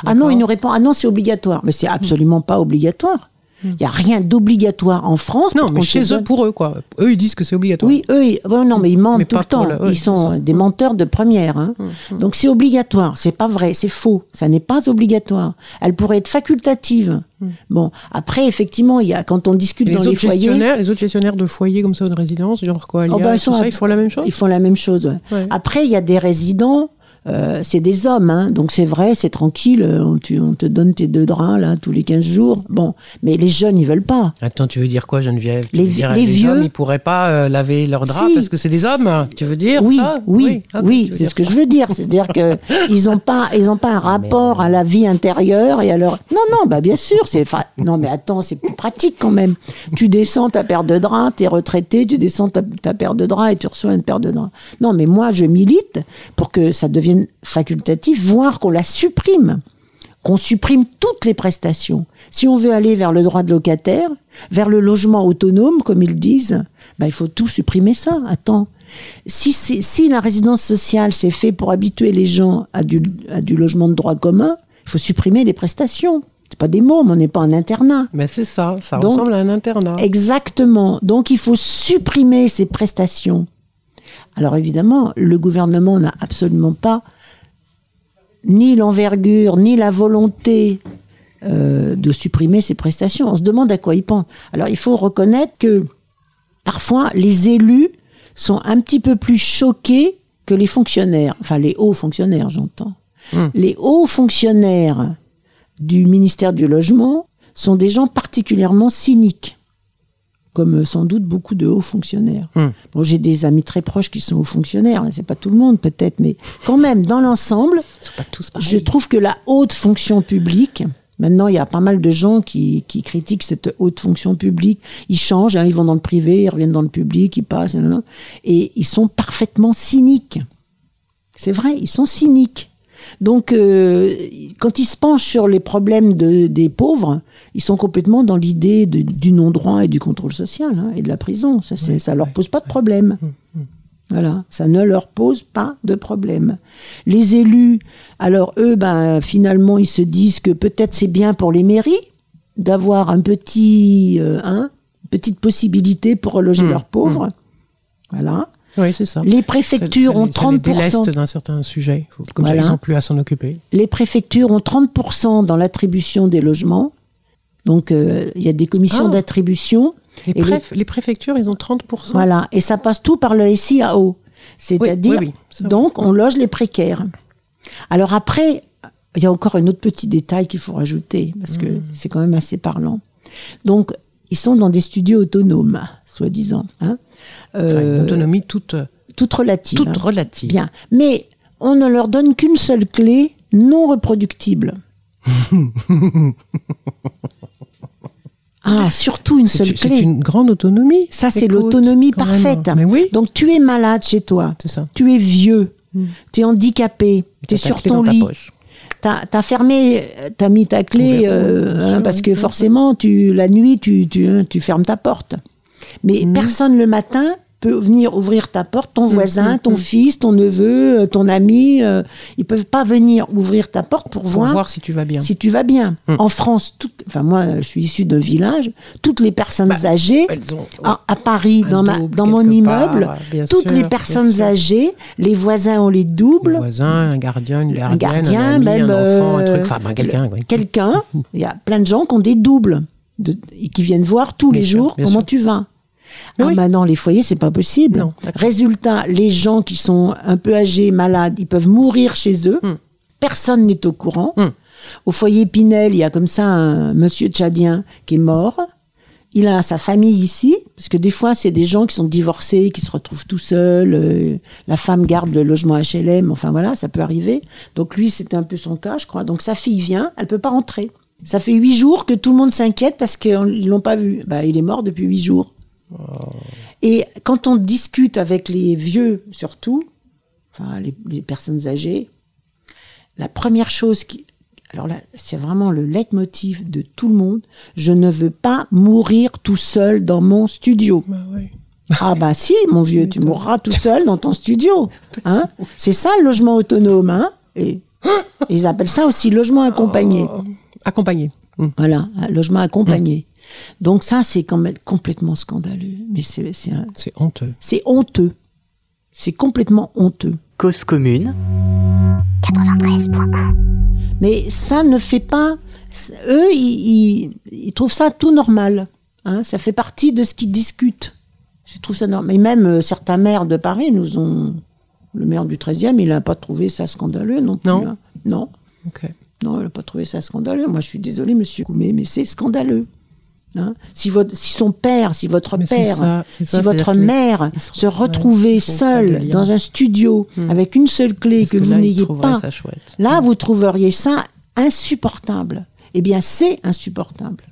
Ah non, il nous répond, ah non, c'est obligatoire. Mais c'est absolument pas obligatoire. Il n'y a rien d'obligatoire en France. Non, mais chez eux, pour eux, quoi. Eux, ils disent que c'est obligatoire. Oui, eux, ils- non, mais ils mentent Mais tout le temps. la- ils sont des menteurs de première. hein. Donc c'est obligatoire. C'est pas vrai, c'est faux. Ça n'est pas obligatoire. Elle pourrait être facultative. Bon, après, effectivement, il y a quand on discute Et dans les les foyers, gestionnaires, les autres gestionnaires de foyers comme ça ou de résidence, genre quoi, Oh, bah, ils sont ça, à- ils font la même chose ils font la même chose. ouais. Ouais. Après, il y a des résidents. Euh, c'est des hommes, hein, donc c'est vrai, c'est tranquille, euh, on, tu- on te donne tes deux draps là tous les 15 jours. Bon, mais les jeunes, ils veulent pas. Attends, tu veux dire quoi, Geneviève? Tu Les veux vi- dire, les vieux- hommes, ils pourraient pas euh, laver leurs draps Si. parce que c'est des hommes? Tu veux dire Oui, ça? oui, oui, tu veux c'est ce que je veux dire. C'est-à-dire que ils ont pas, ils ont pas un rapport à la vie intérieure et à leur. Non, non, bah bien sûr, c'est. Non, mais attends, c'est plus pratique quand même. Tu descends ta paire de draps, t'es retraité, tu descends ta, ta paire de draps et tu reçois une paire de draps. Non, mais moi, je milite pour que ça devienne facultatif, voire qu'on la supprime. qu'on supprime toutes les prestations. Si on veut aller vers le droit de locataire, vers le logement autonome, comme ils disent, ben, il faut tout supprimer ça. Attends. Si, si la résidence sociale c'est fait pour habituer les gens à du, à du logement de droit commun, il faut supprimer les prestations. C'est pas des mômes, on n'est pas un internat. Mais c'est ça, ça Donc- ressemble à un internat. Exactement. Donc il faut supprimer ces prestations. Alors évidemment, le gouvernement n'a absolument pas ni l'envergure, ni la volonté euh, de supprimer ces prestations. On se demande à quoi ils pensent. Alors il faut reconnaître que parfois les élus sont un petit peu plus choqués que les fonctionnaires, enfin les hauts fonctionnaires j'entends. Hmm. Les hauts fonctionnaires du ministère du Logement sont des gens particulièrement cyniques, comme euh, sans doute beaucoup de hauts fonctionnaires. Hmm. Bon, j'ai des amis très proches qui sont hauts fonctionnaires, hein, c'est pas tout le monde peut-être, mais quand même, dans l'ensemble, je trouve que la haute fonction publique, maintenant il y a pas mal de gens qui, qui critiquent cette haute fonction publique, ils changent, hein, ils vont dans le privé, ils reviennent dans le public, ils passent, et ils sont parfaitement cyniques. C'est vrai, ils sont cyniques. Donc, euh, quand ils se penchent sur les problèmes de- des pauvres, ils sont complètement dans l'idée du non-droit et du contrôle social hein, et de la prison. Ça, ça leur pose pas de problème. Voilà, ça ne leur pose pas de problème. Les élus, alors eux, ben, finalement, ils se disent que peut-être c'est bien pour les mairies d'avoir un petit, euh, hein, petite possibilité pour reloger Mmh, leurs pauvres. Voilà. Oui, c'est ça. Les préfectures Ça- ça- ont ça les 30%. déleste d'un certain sujet. Comme Voilà. ça, ils n'ont plus à s'en occuper. Les préfectures ont 30% dans l'attribution des logements. Donc, euh, il y a des commissions Ah. d'attribution. Les, les- préf- les préfectures, ils ont 30%. Voilà. Et ça passe tout par le SIAO. C'est-à-dire, oui, oui, ça, donc, on loge les précaires. Alors après, il y a encore un autre petit détail qu'il faut rajouter, parce Mmh. que c'est quand même assez parlant. Donc, ils sont dans des studios autonomes, soi-disant. Hein, Enfin, Euh, une autonomie toute, toute relative. toute hein. relative. Bien. Mais on ne leur donne qu'une seule clé non reproductible. ah, surtout une C'est seule c'est clé. une grande autonomie. Ça, c'est l'autonomie parfaite. Mais oui, Donc, tu es malade chez toi. c'est ça. Tu es vieux. Tu es handicapé. Tu es sur ton lit. poche. T'as as fermé, t'as mis ta clé, euh, hein, parce que forcément, tu, la nuit, tu, tu, tu fermes ta porte. Mais Mhm. personne le matin peut venir ouvrir ta porte, ton voisin, mhm, ton mhm. fils, ton neveu, euh, ton ami, euh, ils peuvent pas venir ouvrir ta porte pour, Pour voir, voir si tu vas bien. si tu vas bien. En France, toutes- enfin moi, je suis issu d'un village, toutes les personnes Bah, âgées, à, à Paris, dans, ma, dans mon immeuble, part, toutes sûr, les personnes âgées, les voisins ont les Le doubles, voisin, un gardien, une gardienne, gardien, un ami, même, un enfant, un euh, truc. Enfin, ben, quelqu'un. oui. quelqu'un, il y a plein de gens qui ont des doubles de- et qui viennent voir tous Bien les sûr, jours comment sûr. tu vas. Ah, oui. maintenant, les foyers, c'est pas possible. Non. Résultat, les gens qui sont un peu âgés, malades, ils peuvent mourir chez eux. Hmm. Personne n'est au courant. Hmm. Au foyer Pinel, il y a comme ça un monsieur tchadien qui est mort. Il a sa famille ici, parce que des fois, c'est des gens qui sont divorcés, qui se retrouvent tout seuls. euh, la femme garde le logement HLM. Enfin voilà, ça peut arriver. Donc lui, c'était un peu son cas, je crois. Donc sa fille vient, elle peut pas rentrer. Ça fait huit jours que tout le monde s'inquiète parce qu'ils l'ont pas vu. Bah, il est mort depuis huit jours. Et quand on discute avec les vieux, surtout, enfin les, les personnes âgées, la première chose qui, alors là, c'est vraiment le leitmotiv de tout le monde. Je ne veux pas mourir tout seul dans mon studio. Bah oui. Ah bah si, mon vieux, tu mourras tout seul dans ton studio. Hein c'est ça le logement autonome. Hein Et ils appellent ça aussi logement accompagné. Oh, accompagné. Hmm. Voilà, logement accompagné. Donc ça, c'est quand même complètement scandaleux. Mais c'est c'est un- honteux. c'est honteux. C'est complètement honteux. Cause commune, Mais ça ne fait pas. Eux, ils, ils- ils trouvent ça tout normal. hein. ça fait partie de ce qu'ils discutent. Je trouve ça normal. Et même euh, certains maires de Paris nous ont. Le maire du 13e, il n'a pas trouvé ça scandaleux non plus. Non. hein. Non. Ok. Non, il n'a pas trouvé ça scandaleux. Moi, je suis désolée, monsieur Koumé, mais c'est scandaleux. Hein? si, votre, si son père, si votre Mais père, ça, c'est ça, si votre les- mère se retrouvait seule dans un studio Hmm. avec une seule clé que, vous n'ayez pas, ça chouette là, vous trouveriez ça insupportable. Eh bien, c'est insupportable.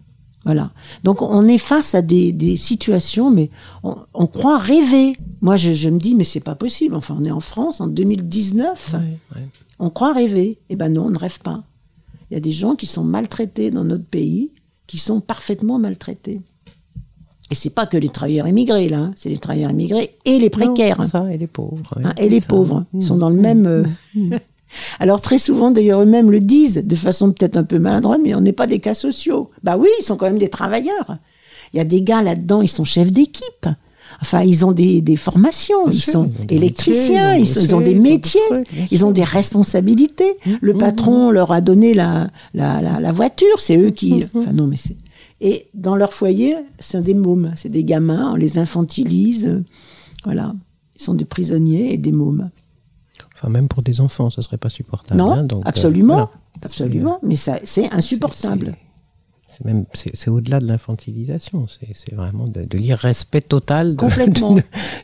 Voilà. Donc, on est face à des, des situations, mais on, on croit rêver. Moi, je, je me dis, mais c'est pas possible. Enfin, on est en France en 2019. Ouais, ouais. On croit rêver. Eh ben non, on ne rêve pas. Il y a des gens qui sont maltraités dans notre pays, qui sont parfaitement maltraités. Et c'est pas que les travailleurs immigrés, là, hein, c'est les travailleurs immigrés et les précaires. Non, ça, et les pauvres. oui, hein, et les ça. pauvres. Ils sont Mmh, dans le mmh, même. euh, mmh. Alors très souvent, d'ailleurs, eux-mêmes le disent de façon peut-être un peu maladroite, mais on n'est pas des cas sociaux. Bah oui, ils sont quand même des travailleurs. Il y a des gars là-dedans, ils sont chefs d'équipe. Enfin, ils ont des, des formations, ils sûr, sont ils ont des électriciens, métiers, ils, ont des ils ont des métiers, ils ont des responsabilités. Le mmh, patron leur a donné la, la, la, la voiture, c'est eux qui... Mmh, Enfin non, mais c'est... Et dans leur foyer, c'est des mômes, c'est des gamins, on les infantilise. euh, Voilà, ils sont des prisonniers et des mômes. Enfin, même pour des enfants, ça serait pas supportable. Non, hein, donc, euh, absolument, absolument. Mais ça, c'est insupportable. C'est- même, c'est au-delà de l'infantilisation. C'est vraiment de, de l'irrespect total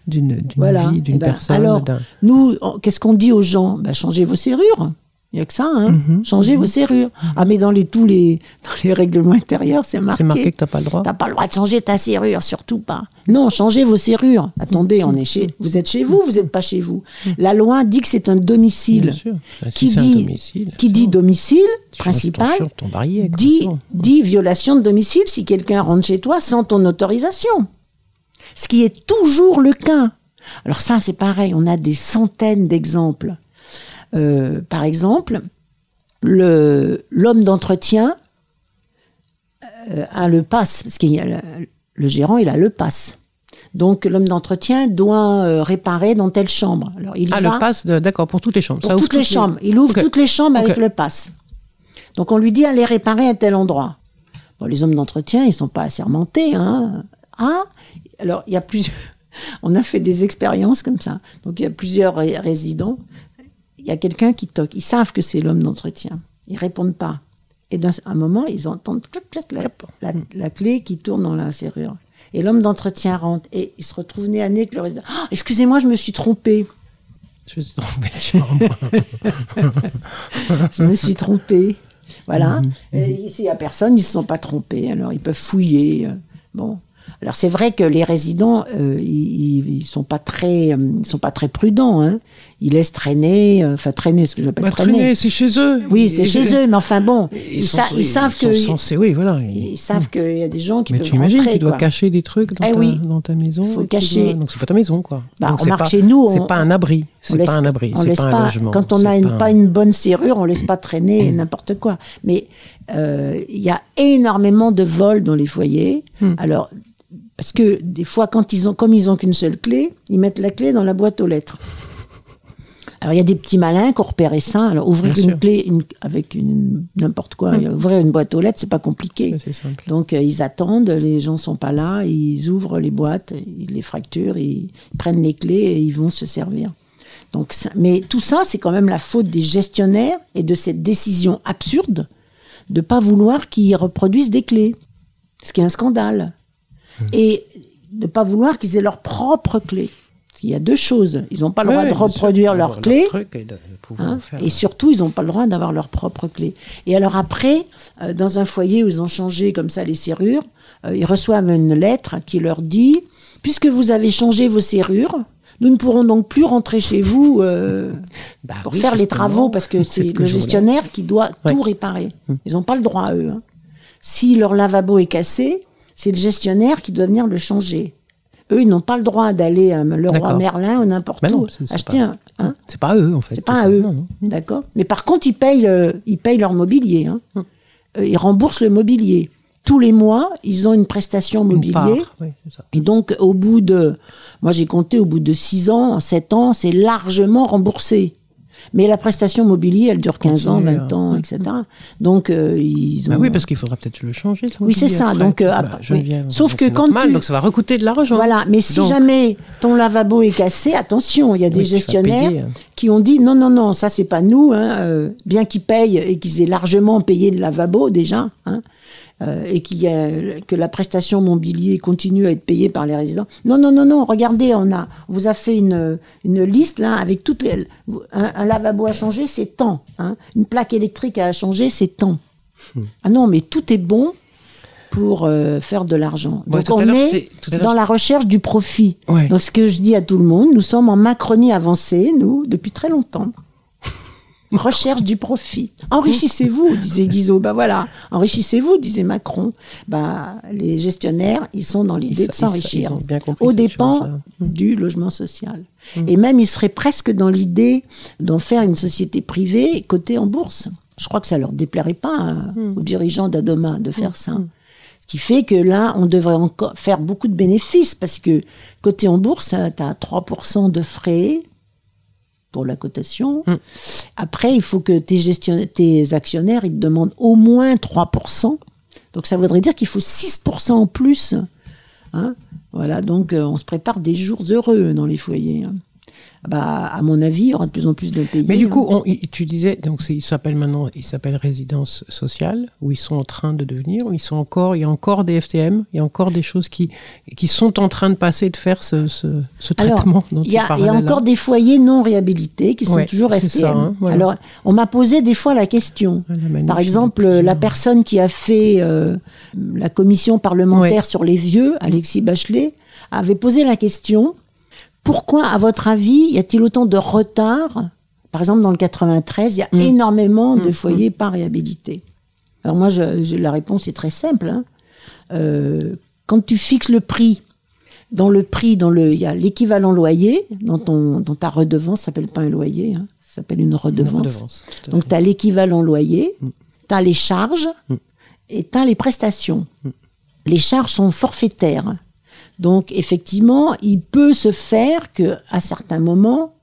d'une Voilà. vie, d'une Eh ben, personne. alors, Nous, qu'est-ce qu'on dit aux gens? Ben, Changez vos serrures. Il n'y a que ça, hein. Mhm, Changez vos serrures. Ah, mais dans les, tous les, dans les règlements intérieurs, c'est marqué. C'est marqué que t'as pas le droit. T'as pas le droit de changer ta serrure, surtout pas. Non, changez vos serrures. Attendez, on est chez, vous êtes chez vous, vous n'êtes pas chez vous. La loi dit que c'est un Bien domicile. sûr. Si Qui un dit, domicile, qui dit domicile ton- principal, ton dit, dit violation de domicile si quelqu'un rentre chez toi sans ton autorisation. Ce qui est toujours le cas. Alors ça, c'est pareil, on a des centaines d'exemples. Euh, par exemple, le- l'homme d'entretien euh, a le pass, parce qu'il y a le, le gérant, il a le pass. Donc l'homme d'entretien doit euh, réparer dans telle chambre. Alors il Ah, va le pass, d'accord, pour toutes les chambres. pour Ça ouvre toutes les chambres. Il ouvre toutes les chambres avec le pass. Donc on lui dit allez réparer à tel endroit. Bon, les hommes d'entretien, ils sont pas assermentés. Hein. Ah, alors il y a plusieurs. On a fait des expériences comme ça. Donc il y a plusieurs ré- résidents. Il y a quelqu'un qui toque. Ils savent que c'est l'homme d'entretien. Ils répondent pas. Et d'un un moment, ils entendent clac, clac, clac, la, la clé qui tourne dans la serrure. Et l'homme d'entretien rentre et il se retrouve nez à nez avec le résident. Ah, Excusez-moi, je me suis trompé. Je me suis trompé je me suis trompé. Voilà. Et ici, il n'y a personne, ils ne se sont pas trompés. Alors, ils peuvent fouiller. Bon. Alors, c'est vrai que les résidents, euh, ils ne sont, pas très, euh, ils sont pas très prudents. hein. Ils laissent traîner, euh, enfin, traîner, ce que j'appelle Bah, traîner. traîner, c'est chez eux. Oui, c'est chez eux, mais enfin, bon. Ils, Ils, sont- sa- ils savent sont que. censés- oui, voilà. Ils savent qu'il y a des gens qui Mais peuvent tu imagines rentrer, doit quoi. cacher des trucs dans, Eh ta, oui. dans ta maison. Faut tu cacher. dois- Donc c'est pas ta maison, quoi. Bah, Donc, remarque, pas- chez nous, c'est on- pas un abri. On C'est pas un abri. on C'est laisse pas un logement. Quand on c'est a une, un- pas une bonne serrure, on laisse pas traîner n'importe quoi. Mais euh, il y a énormément de vols dans les foyers. Hmm. Alors, parce que des fois, quand ils ont, comme ils ont qu'une seule clé, ils mettent la clé dans la boîte aux lettres. Alors, il y a des petits malins qui ont repéré ça. Alors, ouvrir Bien une sûr. clé une- avec une, n'importe quoi, ouvrir une boîte aux lettres, c'est pas compliqué. C'est assez simple. Donc euh, ils attendent, les gens sont pas là, ils ouvrent les boîtes, ils les fracturent, ils prennent les clés et ils vont se servir. Donc, ça- mais tout ça, c'est quand même la faute des gestionnaires et de cette décision absurde de pas vouloir qu'ils reproduisent des clés, ce qui est un scandale, Mmh. et de pas vouloir qu'ils aient leurs propres clés. Il y a deux choses. Ils n'ont pas le droit de sûr, reproduire leurs et de pouvoir Hein, et surtout, ils n'ont pas le droit d'avoir leur propre clé. Et alors après, euh, dans un foyer où ils ont changé comme ça les serrures, euh, ils reçoivent une lettre qui leur dit, puisque vous avez changé vos serrures, nous ne pourrons donc plus rentrer chez vous euh, Bah pour oui, faire les travaux, parce que c'est ce le gestionnaire qui doit Ouais. tout réparer. Hmm. Ils n'ont pas le droit, eux. hein. Si leur lavabo est cassé, c'est le gestionnaire qui doit venir le changer. Eux, ils n'ont pas le droit d'aller à le roi D'accord. Merlin ou n'importe non, où acheter pas- un. hein. C'est pas à eux, en fait. C'est pas à eux. D'accord Mais par contre, ils payent, ils payent leur mobilier. hein. Hum. Euh, ils remboursent le mobilier. Tous les mois, ils ont une prestation Une mobilier. part, oui, c'est ça. Et donc, au bout de. Moi, j'ai compté, au bout de 6 ans, 7 ans, c'est largement remboursé. Mais la prestation mobilier, elle dure 15 ans, Continue 20 à- ans, etc. Donc, euh, ils ont. Bah oui, parce qu'il faudra peut-être le changer. le Oui, c'est ça, après. donc, euh, Bah. Sauf que quand normal, tu- Donc ça va recouter de l'argent. Voilà, mais si Donc- jamais ton lavabo est cassé, attention, il y a des Oui, gestionnaires hein. qui ont dit non, non, non, ça c'est pas nous, hein, euh, bien qu'ils payent et qu'ils aient largement payé le lavabo déjà, hein, euh, et qu'il y a, que la prestation mobilier continue à être payée par les résidents. Non, non, non, non, regardez, on, a, on vous a fait une, une liste là avec toutes les. Un, un lavabo à changer, c'est tant. Hein, une plaque électrique à changer, c'est tant. Hmm. Ah non, mais tout est bon pour euh, faire de l'argent. Ouais, Donc on est dans la recherche du profit. Ouais. Donc ce que je dis à tout le monde, nous sommes en Macronie avancée, nous, depuis très longtemps. Recherche du profit. Enrichissez-vous, disait Guizot. Ben voilà, enrichissez-vous, disait Macron. Ben, les gestionnaires, ils sont dans l'idée de s'enrichir cette dépens chose-là. du logement social. Et même, ils seraient presque dans l'idée d'en faire une société privée cotée en bourse. Je crois que ça leur déplairait pas hein, aux dirigeants d'Adoma de faire ça. Ce qui fait que là, on devrait encore faire beaucoup de bénéfices parce que côté en bourse, tu as 3% de frais pour la cotation. Après, il faut que tes, gestion- tes actionnaires, ils te demandent au moins 3%. Donc ça voudrait dire qu'il faut 6% en plus. Hein voilà, donc euh, on se prépare des jours heureux dans les foyers. hein. Bah, à mon avis, il y aura de plus en plus de pays. Mais du coup, on- tu disais, donc il s'appelle maintenant, il s'appelle résidence sociale, où ils sont en train de devenir, où ils sont encore, il y a encore des FTM, il y a encore des choses qui, qui sont en train de passer, de faire ce, ce, ce Alors, traitement Il y, a, il y a encore des foyers non réhabilités qui sont Ouais, toujours FTM. ça, hein, voilà. Alors, on m'a posé des fois la question. Ah, la Par exemple, la personne qui a fait euh, la commission parlementaire Ouais. sur les vieux, Alexis Bachelet, avait posé la question pourquoi, à votre avis, y a-t-il autant de retard Par exemple, dans le 93, il y a Mm. énormément de foyers pas réhabilités? Alors moi, je- je- la réponse est très simple. hein. Euh, quand tu fixes le prix, dans le prix, dans le, il y a l'équivalent loyer, dans, ton, dans ta redevance, ça s'appelle pas un loyer, hein, ça s'appelle une Une redevance. Donc tu as l'équivalent loyer, Mm. tu as les charges et tu as les prestations. Les charges sont forfaitaires. Donc effectivement, il peut se faire que à certains moments,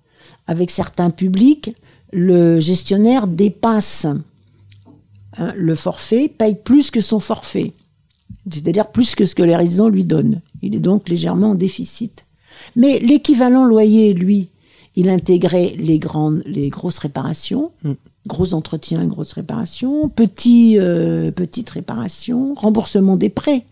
avec certains publics, le gestionnaire dépasse hein, le forfait, paye plus que son forfait. C'est-à-dire plus que ce que les résidents lui donnent. Il est donc légèrement en déficit. Mais l'équivalent loyer, lui, il intégrait les grandes, les grosses réparations, gros entretiens, grosses réparations, petits, euh, petites réparations, remboursement des prêts.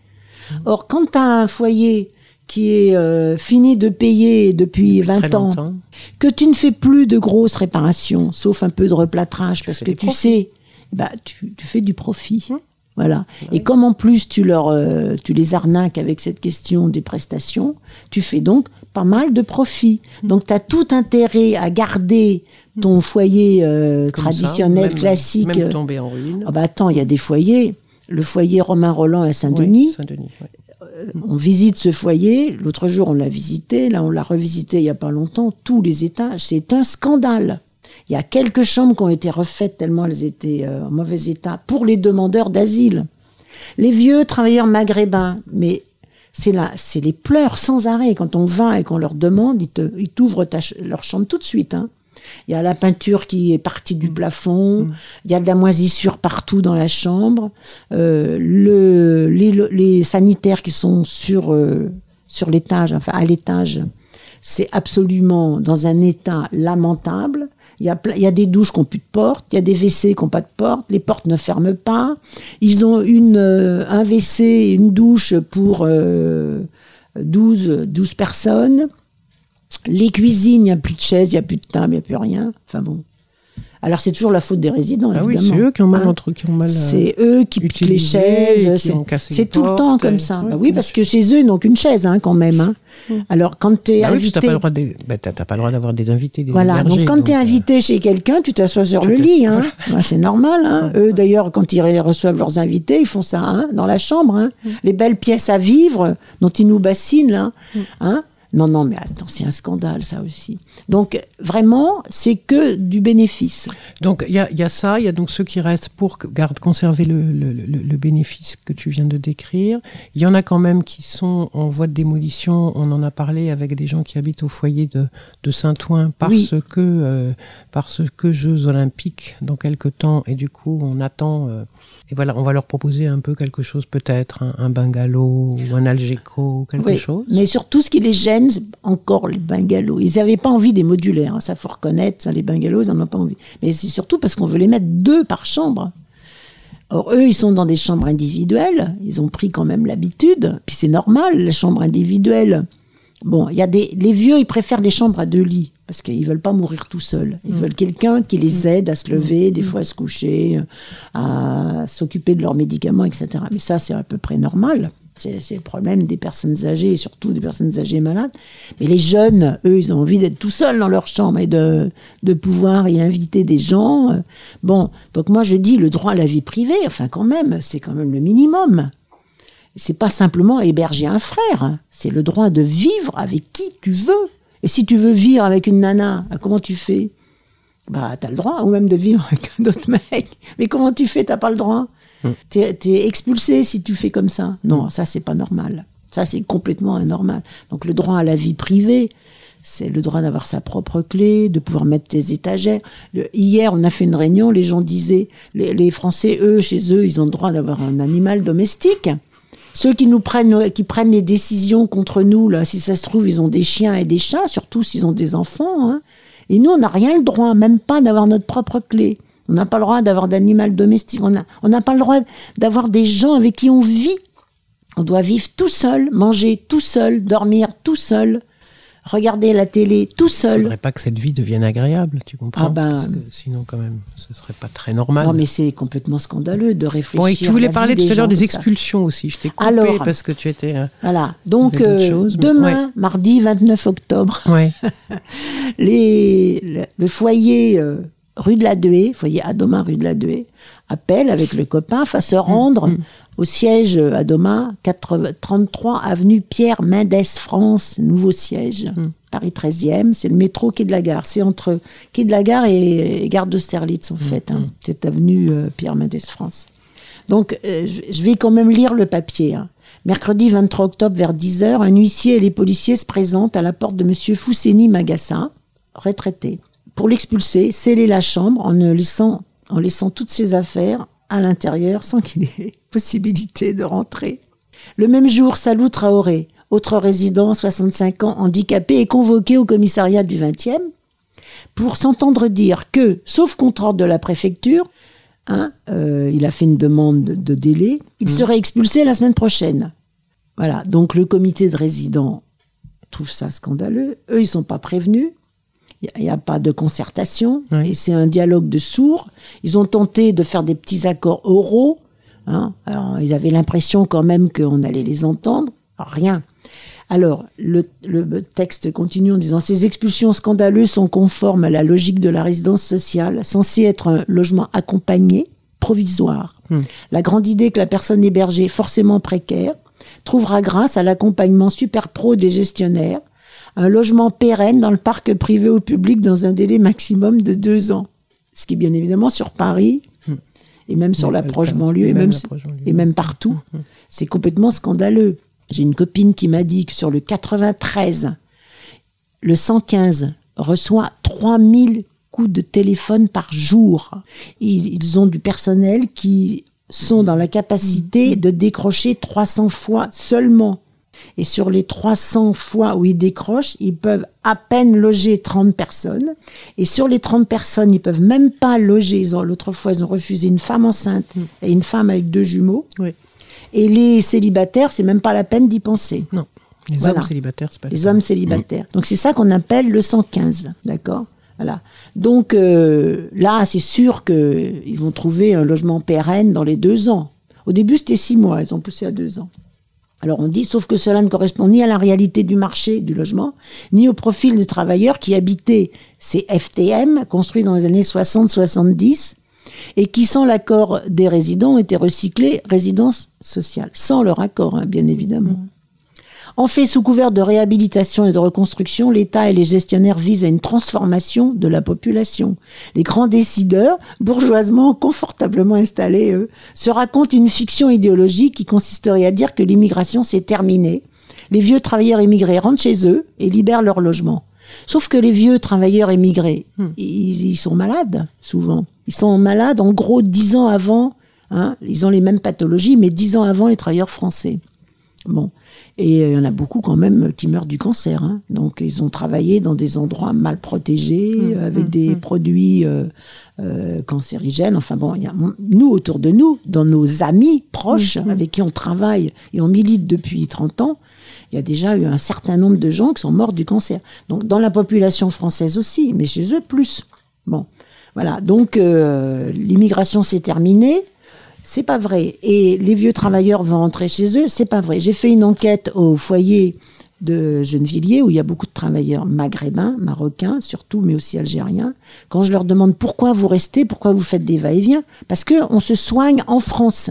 Or, quand tu as un foyer qui est euh, fini de payer depuis Depuis très 20 ans, longtemps. que tu ne fais plus de grosses réparations, sauf un peu de replâtrage, parce que tu profits. sais, bah, tu, tu fais du profit. Voilà. Et comme en plus tu, leur, euh, tu les arnaques avec cette question des prestations, tu fais donc pas mal de profit. Donc tu as tout intérêt à garder ton foyer euh, Comme ça, traditionnel, même- classique. Même tombé en ruine. Ah bah attends, il y a des foyers. Le foyer Romain Roland à Saint-Denis. On visite ce foyer. L'autre jour, on l'a visité. Là, on l'a revisité il n'y a pas longtemps. Tous les étages, c'est un scandale. Il y a quelques chambres qui ont été refaites tellement elles étaient euh, en mauvais état pour les demandeurs d'asile. Les vieux travailleurs maghrébins, mais c'est là, c'est les pleurs sans arrêt. Quand on va et qu'on leur demande, ils, t'ouvrent leur chambre tout de suite. hein. Il y a la peinture qui est partie du plafond, il y a de la moisissure partout dans la chambre, euh, le, les, les sanitaires qui sont sur, euh, sur l'étage, enfin à l'étage, c'est absolument dans un état lamentable. Il y, a, ple- il y a des douches qui n'ont plus de porte, il y a des WC qui n'ont pas de porte, les portes ne ferment pas. Ils ont une, euh, un WC et une douche pour euh, 12, 12 personnes. Les cuisines, il n'y a plus de chaises, il n'y a plus de table, il n'y a plus rien. Enfin bon. Alors c'est toujours la faute des résidents, Ah oui, évidemment. c'est eux qui ont mal Hein. entre qui ont mal. euh, C'est eux qui piquent les chaises. c'est- tout le temps comme et- ça. ouais, Bah oui, parce que chez eux, ils n'ont qu'une chaise hein, quand même. hein. Alors quand tu es Bah oui, invité. pas le droit de- bah, t'as- t'as pas le droit d'avoir des invités, des Voilà, donc quand tu es euh, invité chez quelqu'un, tu t'assois sur tu le lit. Hein. Ouais, c'est normal. Eux, d'ailleurs, quand ils reçoivent leurs invités, ils font ça dans la chambre. Hein. Les belles pièces à vivre dont ils nous bassinent. Là, hein. Non, non, mais attends, c'est un scandale, ça aussi. Donc, vraiment, c'est que du bénéfice. Donc il y a, il y a ça, il y a donc ceux qui restent pour garde, conserver le, le- le- le bénéfice que tu viens de décrire. Il y en a quand même qui sont en voie de démolition. On en a parlé avec des gens qui habitent au foyer de, de Saint-Ouen parce Oui. que euh, parce que Jeux Olympiques dans quelques temps et du coup on attend. euh, et voilà, on va leur proposer un peu quelque chose peut-être, un, un bungalow ou un algeco, quelque Oui, chose. Mais surtout, ce qui les gêne, encore les bungalows. Ils n'avaient pas envie des modulaires, hein, ça faut reconnaître. Ça, les bungalows, ils n'en ont pas envie. Mais c'est surtout parce qu'on veut les mettre deux par chambre. Or, eux, ils sont dans des chambres individuelles. Ils ont pris quand même l'habitude. Puis c'est normal, la chambre individuelle. Bon, il y a des, les vieux, ils préfèrent les chambres à deux lits parce qu'ils veulent pas mourir tout seuls. Ils veulent quelqu'un qui les aide à se lever, des fois à se coucher, à s'occuper de leurs médicaments, etc. Mais ça, c'est à peu près normal. C'est le problème des personnes âgées, et surtout des personnes âgées malades. Mais les jeunes, eux, ils ont envie d'être tout seuls dans leur chambre et de, de pouvoir y inviter des gens. Bon, donc moi je dis le droit à la vie privée, enfin quand même, c'est quand même le minimum. C'est pas simplement héberger un frère, hein. c'est le droit de vivre avec qui tu veux. Et si tu veux vivre avec une nana, ah, comment tu fais? Bah, t'as le droit, ou même de vivre avec un autre mec. Mais comment tu fais? T'as pas le droit. T'es t'es expulsé si tu fais comme ça. Non, ça c'est pas normal. Ça c'est complètement anormal. Donc le droit à la vie privée, c'est le droit d'avoir sa propre clé, de pouvoir mettre tes étagères. Le- hier, on a fait une réunion, les gens disaient, les, les Français, eux, chez eux, ils ont le droit d'avoir un animal domestique. Ceux qui nous prennent, qui prennent les décisions contre nous, là, si ça se trouve, ils ont des chiens et des chats, surtout s'ils ont des enfants. hein. Et nous, on n'a rien le droit, même pas d'avoir notre propre clé. On n'a pas le droit d'avoir d'animal domestique. On n'a on n'a pas le droit d'avoir des gens avec qui on vit. On doit vivre tout seul, manger tout seul, dormir tout seul, regarder la télé tout Il seul. faudrait pas que cette vie devienne agréable, tu comprends? Ah ben- Parce que sinon, quand même, ce serait pas très normal. Non, mais c'est complètement scandaleux de réfléchir. Bon, et tu voulais la parler tout à l'heure des ça. expulsions aussi. Je t'ai coupé Alors. parce que tu étais. euh, Voilà. Donc, Il euh, choses, demain, mardi 29 octobre, Ouais. les, le, le foyer euh, rue de la Duée, foyer Adoma rue de la Duée, appelle avec le copain, va se rendre au siège euh, Adoma, 80 33 avenue Pierre Mendès France, nouveau siège, Paris 13e, c'est le métro quai de la gare. C'est entre quai de la gare et, et gare d'Austerlitz, en fait, hein, cette avenue euh, Pierre Mendès France. Donc, euh, je je vais quand même lire le papier. hein. Mercredi 23 octobre vers 10h, un huissier et les policiers se présentent à la porte de M. Fousseni Magassa, retraité, pour l'expulser, sceller la chambre en, ne laissant, en laissant toutes ses affaires à l'intérieur sans qu'il ait possibilité de rentrer. Le même jour, Salou Traoré, autre résident, 65 ans, handicapé, est convoqué au commissariat du 20e pour s'entendre dire que, sauf contre ordre de la préfecture, hein, euh, il a fait une demande de, délai, il serait expulsé la semaine prochaine. Voilà, donc le comité de résidents trouve ça scandaleux. Eux, ils sont pas prévenus. Il n'y a, pas de concertation. Oui. Et c'est un dialogue de sourds. Ils ont tenté de faire des petits accords oraux. hein. Alors, ils avaient l'impression quand même qu'on allait les entendre. Rien. Alors, le, le texte continue en disant Ces expulsions scandaleuses sont conformes à la logique de la résidence sociale, censée être un logement accompagné, provisoire. La grande idée que la personne hébergée, forcément précaire, trouvera grâce à l'accompagnement super pro des gestionnaires un logement pérenne dans le parc privé ou public dans un délai maximum de deux ans. Ce qui est bien évidemment sur Paris et même sur Oui, la pas le proche cas. banlieue Et même et même partout. C'est complètement scandaleux. J'ai une copine qui m'a dit que sur le 93, le 115 reçoit 3000 coups de téléphone par jour. Ils ont du personnel qui sont dans la capacité de décrocher 300 fois seulement. Et sur les 300 fois où ils décrochent, ils peuvent à peine loger 30 personnes. Et sur les 30 personnes, ils peuvent même pas loger. L'autre fois, ils ont refusé une femme enceinte et une femme avec deux jumeaux. Oui. Et les célibataires, c'est même pas la peine d'y penser. Non. Les Voilà. hommes célibataires, c'est pas le Les hommes célibataires. Donc c'est ça qu'on appelle le 115, d'accord? Voilà. Donc euh, là, c'est sûr qu'ils vont trouver un logement pérenne dans les deux ans. Au début, c'était six mois, ils ont poussé à deux ans. Alors on dit, sauf que cela ne correspond ni à la réalité du marché du logement, ni au profil des travailleurs qui habitaient ces FTM, construits dans les années 60-70, et qui, sans l'accord des résidents, été recyclés résidence sociale. Sans leur accord, hein, bien évidemment. En fait, sous couvert de réhabilitation et de reconstruction, l'État et les gestionnaires visent à une transformation de la population. Les grands décideurs, bourgeoisement confortablement installés, eux, se racontent une fiction idéologique qui consisterait à dire que l'immigration c'est terminé. Les vieux travailleurs immigrés rentrent chez eux et libèrent leur logement. Sauf que les vieux travailleurs immigrés, ils, ils sont malades, souvent. Ils sont malades, en gros, dix ans avant, hein, ils ont les mêmes pathologies, mais dix ans avant les travailleurs français. Bon. Et euh, il y en a beaucoup quand même qui meurent du cancer. hein. Donc ils ont travaillé dans des endroits mal protégés, euh, avec des produits euh, euh, cancérigènes. Enfin bon, il y a, nous autour de nous, dans nos amis proches avec qui on travaille et on milite depuis 30 ans, il y a déjà eu un certain nombre de gens qui sont morts du cancer. Donc dans la population française aussi, mais chez eux plus. Bon, voilà. Donc euh, l'immigration s'est terminée. C'est pas vrai. Et les vieux travailleurs vont rentrer chez eux, c'est pas vrai. J'ai fait une enquête au foyer de Gennevilliers où il y a beaucoup de travailleurs maghrébins, marocains surtout, mais aussi algériens. Quand je leur demande pourquoi vous restez, pourquoi vous faites des va-et-vient, parce que on se soigne en France.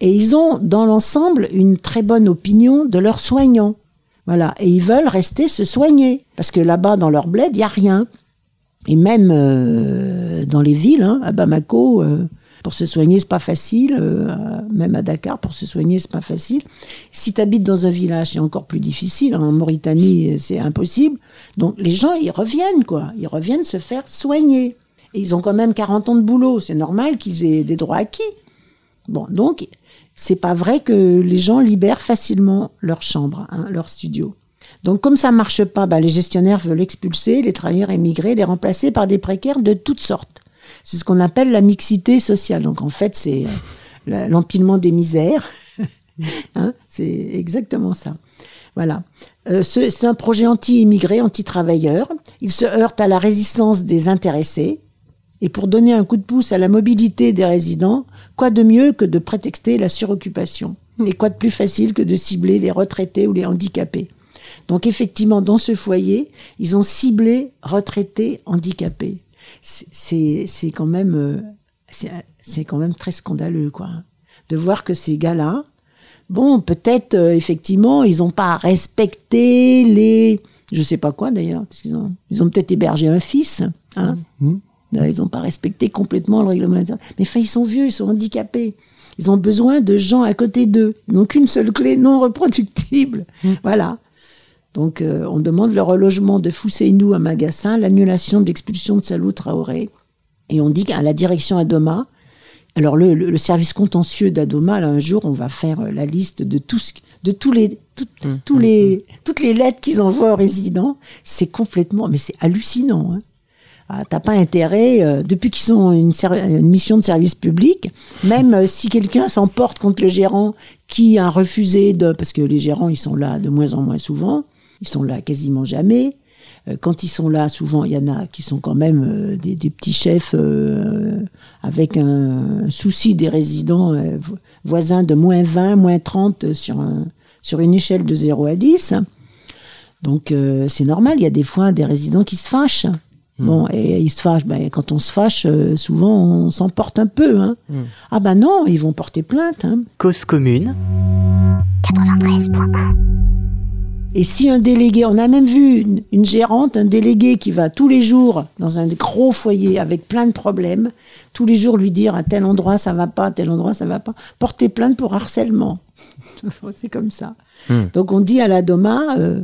Et ils ont dans l'ensemble une très bonne opinion de leurs soignants. Voilà, et ils veulent rester se soigner parce que là-bas dans leur bled, il y a rien. Et même euh, dans les villes, hein, à Bamako, euh, pour se soigner, c'est pas facile. euh, même à Dakar, pour se soigner, c'est pas facile. Si tu habites dans un village, c'est encore plus difficile. En Mauritanie, c'est impossible. Donc les gens, ils reviennent, quoi. Ils reviennent se faire soigner. Et ils ont quand même 40 ans de boulot. C'est normal qu'ils aient des droits acquis. Bon, donc, c'est pas vrai que les gens libèrent facilement leur chambre, hein, leur studio. Donc, comme ça marche pas, bah, les gestionnaires veulent expulser les travailleurs émigrés, les remplacer par des précaires de toutes sortes. C'est ce qu'on appelle la mixité sociale. Donc, en fait, c'est euh, l'empilement des misères. Hein, c'est exactement ça. Voilà. Euh, ce- c'est un projet anti-immigré, anti-travailleur. Il se heurte à la résistance des intéressés. Et pour donner un coup de pouce à la mobilité des résidents, quoi de mieux que de prétexter la suroccupation? Et quoi de plus facile que de cibler les retraités ou les handicapés? Donc effectivement, dans ce foyer, ils ont ciblé retraités handicapés. C'est- quand même euh, c'est c'est quand même très scandaleux, quoi, de voir que ces gars-là, bon, peut-être euh, effectivement, ils n'ont pas respecté les, je sais pas quoi d'ailleurs, parce qu'ils ont, ils ont peut-être hébergé un fils, hein. Euh, Ils n'ont pas respecté complètement le règlement intérieur. Mais enfin, ils sont vieux, ils sont handicapés. Ils ont besoin de gens à côté d'eux. Ils n'ont qu'une seule clé non reproductible. Voilà. Donc, euh, on demande le relogement de Fousseinou à Magassin, l'annulation de l'expulsion de Salou Traoré. Et on dit qu'à la direction Adoma, alors le, le- le service contentieux d'Adoma, là, un jour, on va faire euh, la liste de, tout ce- de tous les, tout- tous les, toutes les lettres qu'ils envoient aux résidents. C'est complètement, mais c'est hallucinant. hein. Ah, T'as pas intérêt, euh, depuis qu'ils ont une, une mission de service public, même euh, si quelqu'un s'emporte contre le gérant qui a refusé de, parce que les gérants ils sont là de moins en moins souvent, ils sont là quasiment jamais. Euh, Quand ils sont là, souvent il y en a qui sont quand même euh, des, des petits chefs euh, avec un souci des résidents euh, vo- voisins de moins 20, moins 30 sur, un, sur une échelle de 0 à 10. Donc euh, c'est normal, il y a des fois des résidents qui se fâchent. Bon, et ils se fâchent. Ben, quand on se fâche, euh, souvent on s'emporte un peu. Hein. Ah ben non, ils vont porter plainte. Hein. Cause commune, Et si un délégué, on a même vu une, une gérante, un délégué qui va tous les jours dans un gros foyer avec plein de problèmes, tous les jours lui dire à tel endroit ça va pas, à tel endroit ça va pas, porter plainte pour harcèlement. C'est comme ça. Donc on dit à la DOMA, euh,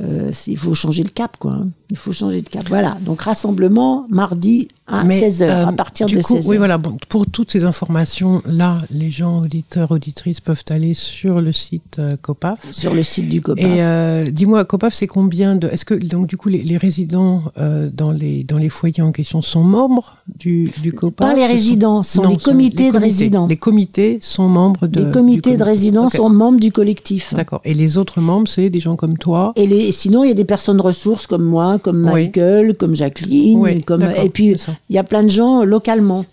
euh, il faut changer le cap, quoi. hein. Il faut changer de cap. Voilà. Donc rassemblement mardi à Mais, 16h, à euh, partir du de coup, 16h. Oui, voilà. Bon, pour toutes ces informations, là, les gens auditeurs, auditrices peuvent aller sur le site euh, COPAF. Sur le site du COPAF. Et euh, dis-moi, COPAF, c'est combien de. Est-ce que, donc, du coup, les, les résidents euh, dans, les, dans les foyers en question sont membres du, du COPAF? Pas les sont- résidents, sont Non, les comités de résidents. Les comités sont membres de. les comités de résidents sont membres du collectif. D'accord. Et les autres membres, c'est des gens comme toi? Et les, sinon, il y a des personnes ressources comme moi, comme Oui. Michael, comme Jacqueline, Oui, comme et puis. Il y a plein de gens localement.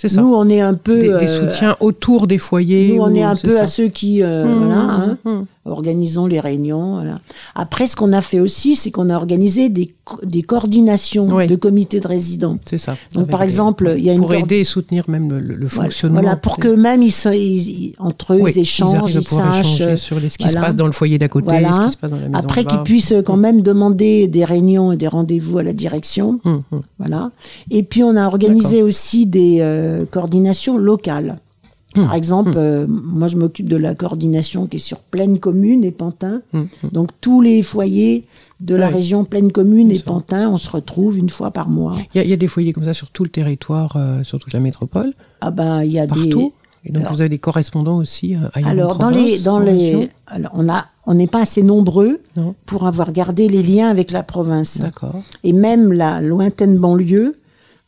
C'est ça. Nous, on est un peu des, des euh, soutiens autour des foyers. Nous, on ou- est un peu ça. à ceux qui, euh, Mmh, voilà, hein, mmh. organisons les réunions. Voilà. Après, ce qu'on a fait aussi, c'est qu'on a organisé des, co- des coordinations Oui. de comités de résidents. C'est ça. Donc, par des- exemple, il y a une pour aider et soutenir même le, le- le Voilà, fonctionnement. Voilà, pour que même ils, se- ils- ils- entre eux, Oui, ils échangent, ils, pouvoir sachent. euh, sur les- ce qui voilà. se passe dans le foyer d'à côté, Voilà. ce qui se passe dans la maison. Après, qu'ils puissent quand même demander des réunions et des rendez-vous à la direction. Hum, hum. Voilà. Et puis on a organisé aussi des euh, coordinations locales. Hmm. Par exemple, euh, moi je m'occupe de la coordination qui est sur Plaine Commune et Pantin. Hum, Donc tous les foyers de la Ouais. région Plaine Commune et. Pantin, on se retrouve une fois par mois. Il y, a- il y a des foyers comme ça sur tout le territoire, euh, sur toute la métropole, Ah ben il y a partout. Et donc Alors- vous avez des correspondants aussi des. en Alors dans les dans les alors, on a on n'est pas assez nombreux Non. pour avoir gardé les liens avec la province. D'accord. Et même la lointaine banlieue,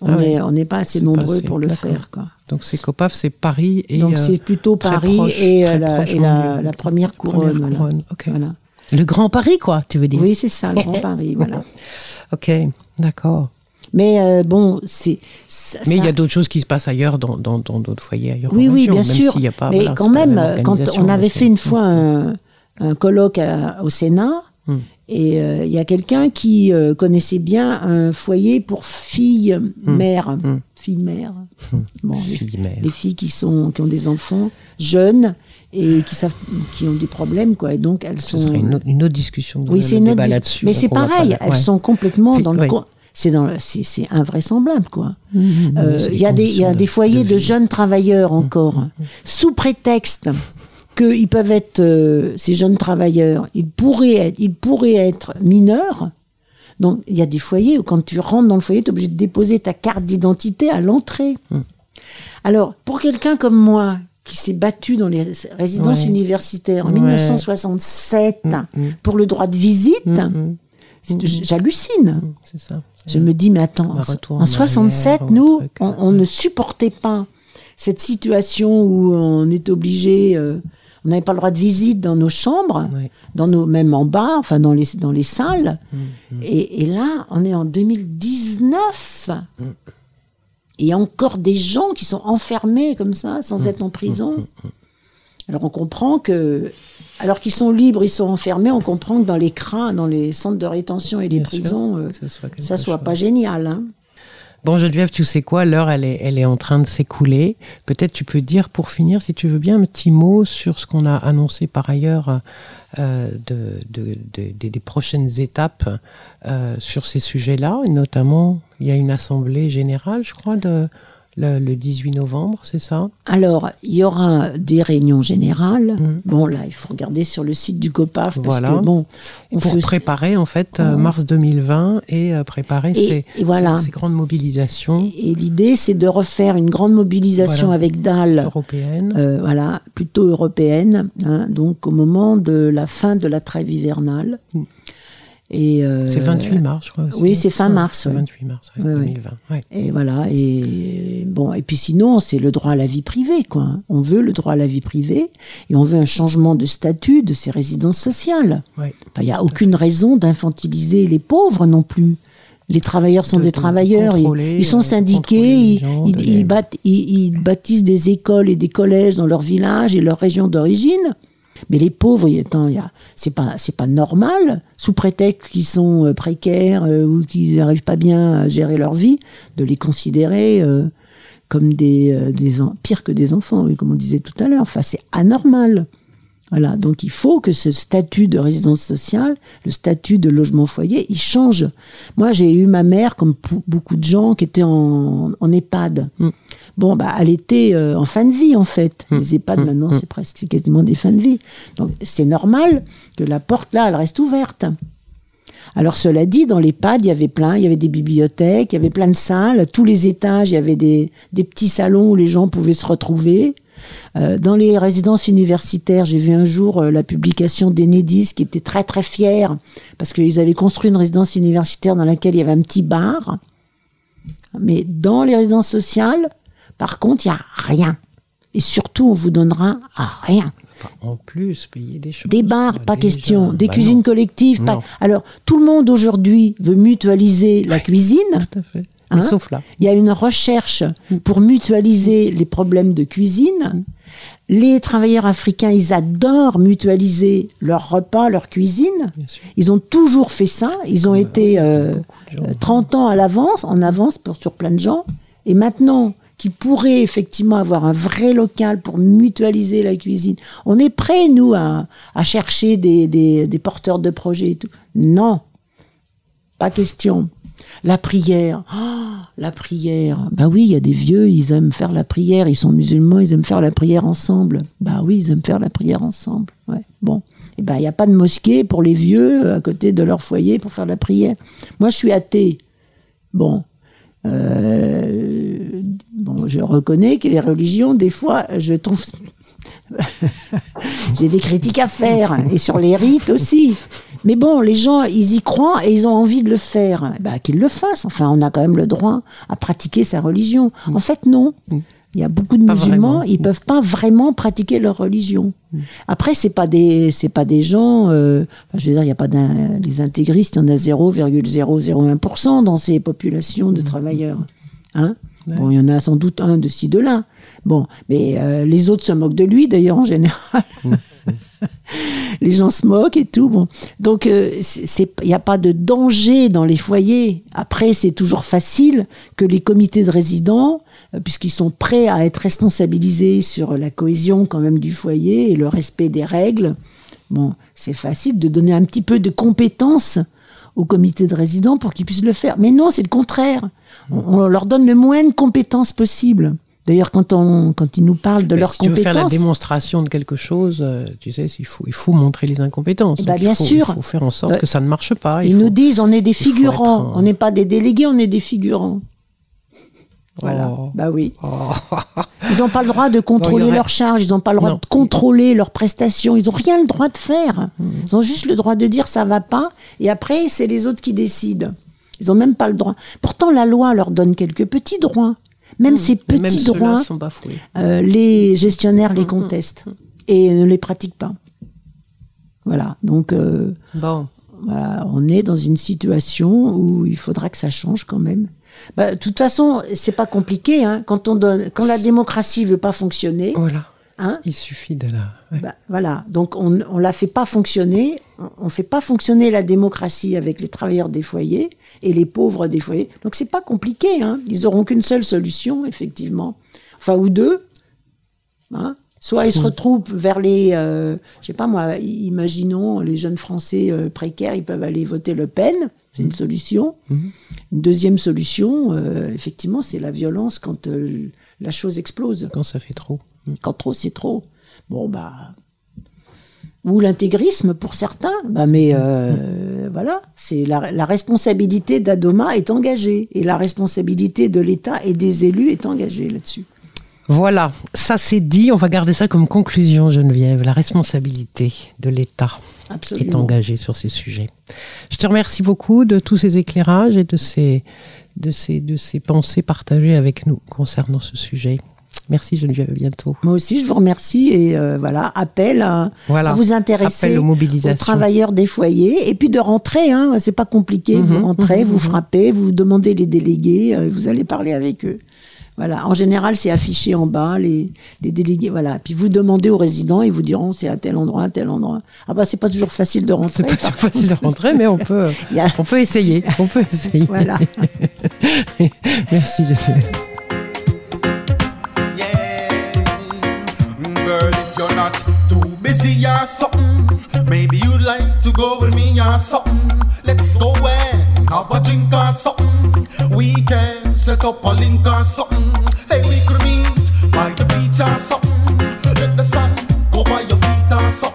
on Ah n'est ouais. on n'est pas assez nombreux assez, pour le faire. Quoi. Donc c'est COPAF, c'est Paris et Donc euh, c'est plutôt Paris proche, et, euh, la, et première couronne. première voilà. Le Grand Paris, quoi, tu veux dire Oui, c'est ça, le Grand Paris. Voilà. Ok, d'accord. Mais euh, bon, c'est. Mais il y a d'autres choses qui se passent ailleurs, dans d'autres foyers ailleurs. Oui, en oui, région, bien même sûr. y a pas, mais voilà, quand même, quand on avait fait une fois un, un colloque à- au Sénat, Mm. Et euh, il y a quelqu'un qui euh, connaissait bien un foyer pour filles mères, Mm. filles mères. Bon, les, filles qui sont qui ont des enfants jeunes et qui savent qui ont des problèmes quoi. Et donc elles Ce sont. une autre, une autre discussion. Oui, c'est une autre débat dis- là-dessus, Mais c'est pareil, elles ouais. sont complètement dans le. Oui. co- C'est dans c'est invraisemblable quoi. Mhm, Euh, c'est Il y a des, il y a des foyers de, jeunes travailleurs encore, sous prétexte qu'ils peuvent être, euh, ces jeunes travailleurs, ils pourraient être, ils pourraient être mineurs. Donc, il y a des foyers où quand tu rentres dans le foyer, tu es obligé de déposer ta carte d'identité à l'entrée. Alors, pour quelqu'un comme moi, qui s'est battu dans les résidences Ouais. universitaires en Ouais. 1967 Mm, pour le droit de visite, j'hallucine. C'est ça. Je me dis, mais attends, en, en en 67, arrière, nous, un truc, on, on ne supportait pas cette situation où on est obligé, euh, on n'avait pas le droit de visite dans nos chambres, dans nos, même en bas, enfin dans les, dans les salles. Mhm. Et, et là, on est en 2019. Mm. Et il y a encore des gens qui sont enfermés comme ça, Mm. sans être en prison. Alors on comprend que, alors qu'ils sont libres, ils sont enfermés, on comprend que dans les crins, dans les centres de rétention et les Bien sûr, prisons, euh, soit ça soit chose. pas génial. Hein. Bon, Geneviève, tu sais quoi? L'heure, elle est, elle est en train de s'écouler. Peut-être tu peux dire, pour finir, si tu veux bien, un petit mot sur ce qu'on a annoncé par ailleurs euh, de, de- de- des- prochaines étapes euh, sur ces sujets-là. Et notamment, il y a une assemblée générale, je crois, de, le, le 18 novembre, c'est ça? Alors, il y aura des réunions générales. Mhm. Bon, là, il faut regarder sur le site du COPAF parce Voilà. que, bon, on Pour préparer, en fait, euh, Oh. mars 2020 et euh, préparer Et- ces, et voilà. ces- ces grandes mobilisations Et l'idée, c'est de refaire une grande mobilisation Voilà. avec DAL, européennes. euh, voilà, plutôt européenne, hein, donc au moment de la fin de la trêve hivernale. Mm. Et, euh, c'est 28 mars, je crois. aussi. oui, c'est fin mars, c'est ouais. 28 mars ouais, Ouais, ouais. 2020. ouais. Et voilà, et bon, et puis sinon, c'est le droit à la vie privée, quoi. On veut le droit à la vie privée, et on veut un changement de statut de ces résidences sociales. Il n'y a aucune raison d'infantiliser les pauvres non plus. Les travailleurs sont De- des de travailleurs, ils, ils sont euh, syndiqués, gens, de ils bâtissent des écoles et des collèges dans leur village et leur région d'origine. Mais les pauvres, a- c'est pas, c'est pas normal, sous prétexte qu'ils sont euh, précaires euh, ou qu'ils n'arrivent pas bien à gérer leur vie, de les considérer euh, comme des, des en- pire que des enfants, comme on disait tout à l'heure. Enfin, c'est anormal. Voilà, donc il faut que ce statut de résidence sociale, le statut de logement foyer, il change. Moi, j'ai eu ma mère, comme beaucoup de gens, qui étaient en, en EHPAD. Mm. Bon, bah, elle était euh, en fin de vie, en fait. Mm. Les EHPAD, Mm. maintenant, Mm. c'est presque quasiment des fins de vie. Donc, c'est normal que la porte, là, elle reste ouverte. Alors, cela dit, dans l'EHPAD, il y avait plein, il y avait des bibliothèques, il y avait plein de salles. Tous les étages, il y avait des, des petits salons où les gens pouvaient se retrouver. Euh, dans les résidences universitaires, j'ai vu un jour euh, la publication d'Enedis qui était très très fière parce qu'ils avaient construit une résidence universitaire dans laquelle il y avait un petit bar. Mais dans les résidences sociales, par contre, il n'y a rien. Et surtout, on vous donnera à rien. En plus, payer des choses. Des bars, pas déjà. question. Des Bah cuisines non, collectives, pas. Alors, tout le monde aujourd'hui veut mutualiser la cuisine. Tout à fait. Hein Mais sauf là. Il y a une recherche pour mutualiser les problèmes de cuisine. Les travailleurs africains, ils adorent mutualiser leurs repas, leur cuisine. Ils ont toujours fait ça. Ils ont Ouais, été euh, beaucoup de gens. euh, 30 ans à l'avance, en avance pour, sur plein de gens. Et maintenant qu'ils pourraient effectivement avoir un vrai local pour mutualiser la cuisine, on est prêts, nous, à, chercher des, porteurs de projets et tout. Non, pas question. La prière, Oh, la prière. Bah oui, il y a des vieux, ils aiment faire la prière. Ils sont musulmans, ils aiment faire la prière ensemble. Bah oui, ils aiment faire la prière ensemble. Ouais. Bon, et ben il n'y a pas de mosquée pour les vieux à côté de leur foyer pour faire la prière. Moi, je suis athée. Bon, euh, bon, je reconnais que les religions, des fois, je trouve. J'ai des critiques à faire, et sur les rites aussi. Mais bon, les gens, ils y croient et ils ont envie de le faire. Bah, qu'ils le fassent. Enfin, on a quand même le droit à pratiquer sa religion. En fait, non. Il y a beaucoup de Pas musulmans, vraiment. ils peuvent pas vraiment pratiquer leur religion. Après, c'est pas des, c'est pas des gens. euh, enfin, je veux dire, il y a pas d'un, les intégristes, il y en a 0,001% dans ces populations de travailleurs. Hein Ouais. Bon, il y en a sans doute un de ci de là. Bon, mais euh, les autres se moquent de lui d'ailleurs en général. les gens se moquent et tout. Bon, donc euh, il n'y a pas de danger dans les foyers. Après, c'est toujours facile que les comités de résidents, euh, puisqu'ils sont prêts à être responsabilisés sur la cohésion quand même du foyer et le respect des règles. Bon, c'est facile de donner un petit peu de compétences au comité de résidents pour qu'ils puissent le faire. Mais non, c'est le contraire. On, on leur donne le moins de compétences possible. D'ailleurs, quand, on, quand ils nous parlent de Mais leurs si tu veux faire la compétences, démonstration de quelque chose, euh, tu sais, il faut, il faut montrer les incompétences. Eh ben, Donc, bien il faut, sûr. Il faut faire en sorte Euh, que ça ne marche pas. il ils faut- nous disent on est des figurants. être, euh, On n'est pas des délégués, on est des figurants. Voilà. Oh. Bah oui. Oh. Ils n'ont pas le droit de contrôler leurs charges, ils n'ont pas le droit Non. de contrôler leurs prestations, ils n'ont rien le droit de faire. Hmm. Ils ont juste le droit de dire ça va pas, et après c'est les autres qui décident. Ils n'ont même pas le droit. Pourtant la loi leur donne quelques petits droits. Même ces Hmm. Mais petits même droits, sont euh, les gestionnaires les contestent et ne les pratiquent pas. Voilà, donc euh, Bon. voilà, on est dans une situation où il faudra que ça change quand même. Bah, de toute façon, c'est pas compliqué. Hein. Quand, on donne, quand la démocratie veut pas fonctionner, Voilà. hein, Il suffit de la. ouais. bah, voilà. Donc on on la fait pas fonctionner. On, on fait pas fonctionner la démocratie avec les travailleurs des foyers et les pauvres des foyers. Donc c'est pas compliqué. Hein. Ils auront qu'une seule solution, effectivement. Enfin ou deux. Hein. Soit ils se retrouvent vers les, euh, je sais pas moi, imaginons les jeunes Français euh, précaires, ils peuvent aller voter Le Pen, c'est une solution. Une deuxième solution, euh, effectivement, c'est la violence quand euh, la chose explose. Quand ça fait trop. Quand trop, c'est trop. Bon, bah. Ou l'intégrisme pour certains. Bah, mais euh, voilà, c'est la, la responsabilité d'Adoma est engagée. Et la responsabilité de l'État et des élus est engagée là-dessus. Voilà, ça c'est dit. On va garder ça comme conclusion, Geneviève. La responsabilité de l'État est engagée sur ces sujets. Je te remercie beaucoup de tous ces éclairages et de ces, de ces, de ces pensées partagées avec nous concernant ce sujet. Merci Geneviève, à bientôt. Moi aussi, je vous remercie. Et euh, voilà, appel à, Voilà. à vous intéresser aux aux travailleurs des foyers. Et puis de rentrer, hein, c'est pas compliqué. Mhm, vous rentrez, mhm, vous mhm. frappez, vous demandez les délégués, euh, vous allez parler avec eux. Voilà. En général, c'est affiché en bas, les, les délégués. Voilà. Puis vous demandez aux résidents, ils vous diront c'est à tel endroit, à tel endroit. Ah bah, c'est pas toujours facile de rentrer. C'est pas toujours facile de rentrer, mais on peut, a- on peut essayer. On peut essayer. Voilà. Merci Geneviève. Yeah, girl, if you're not too busy or something, maybe you'd like to go with me or something. Let's go and have a drink or something. We can set up a link or something. Hey, we could meet by the beach or something. Let the sun go by your feet or something.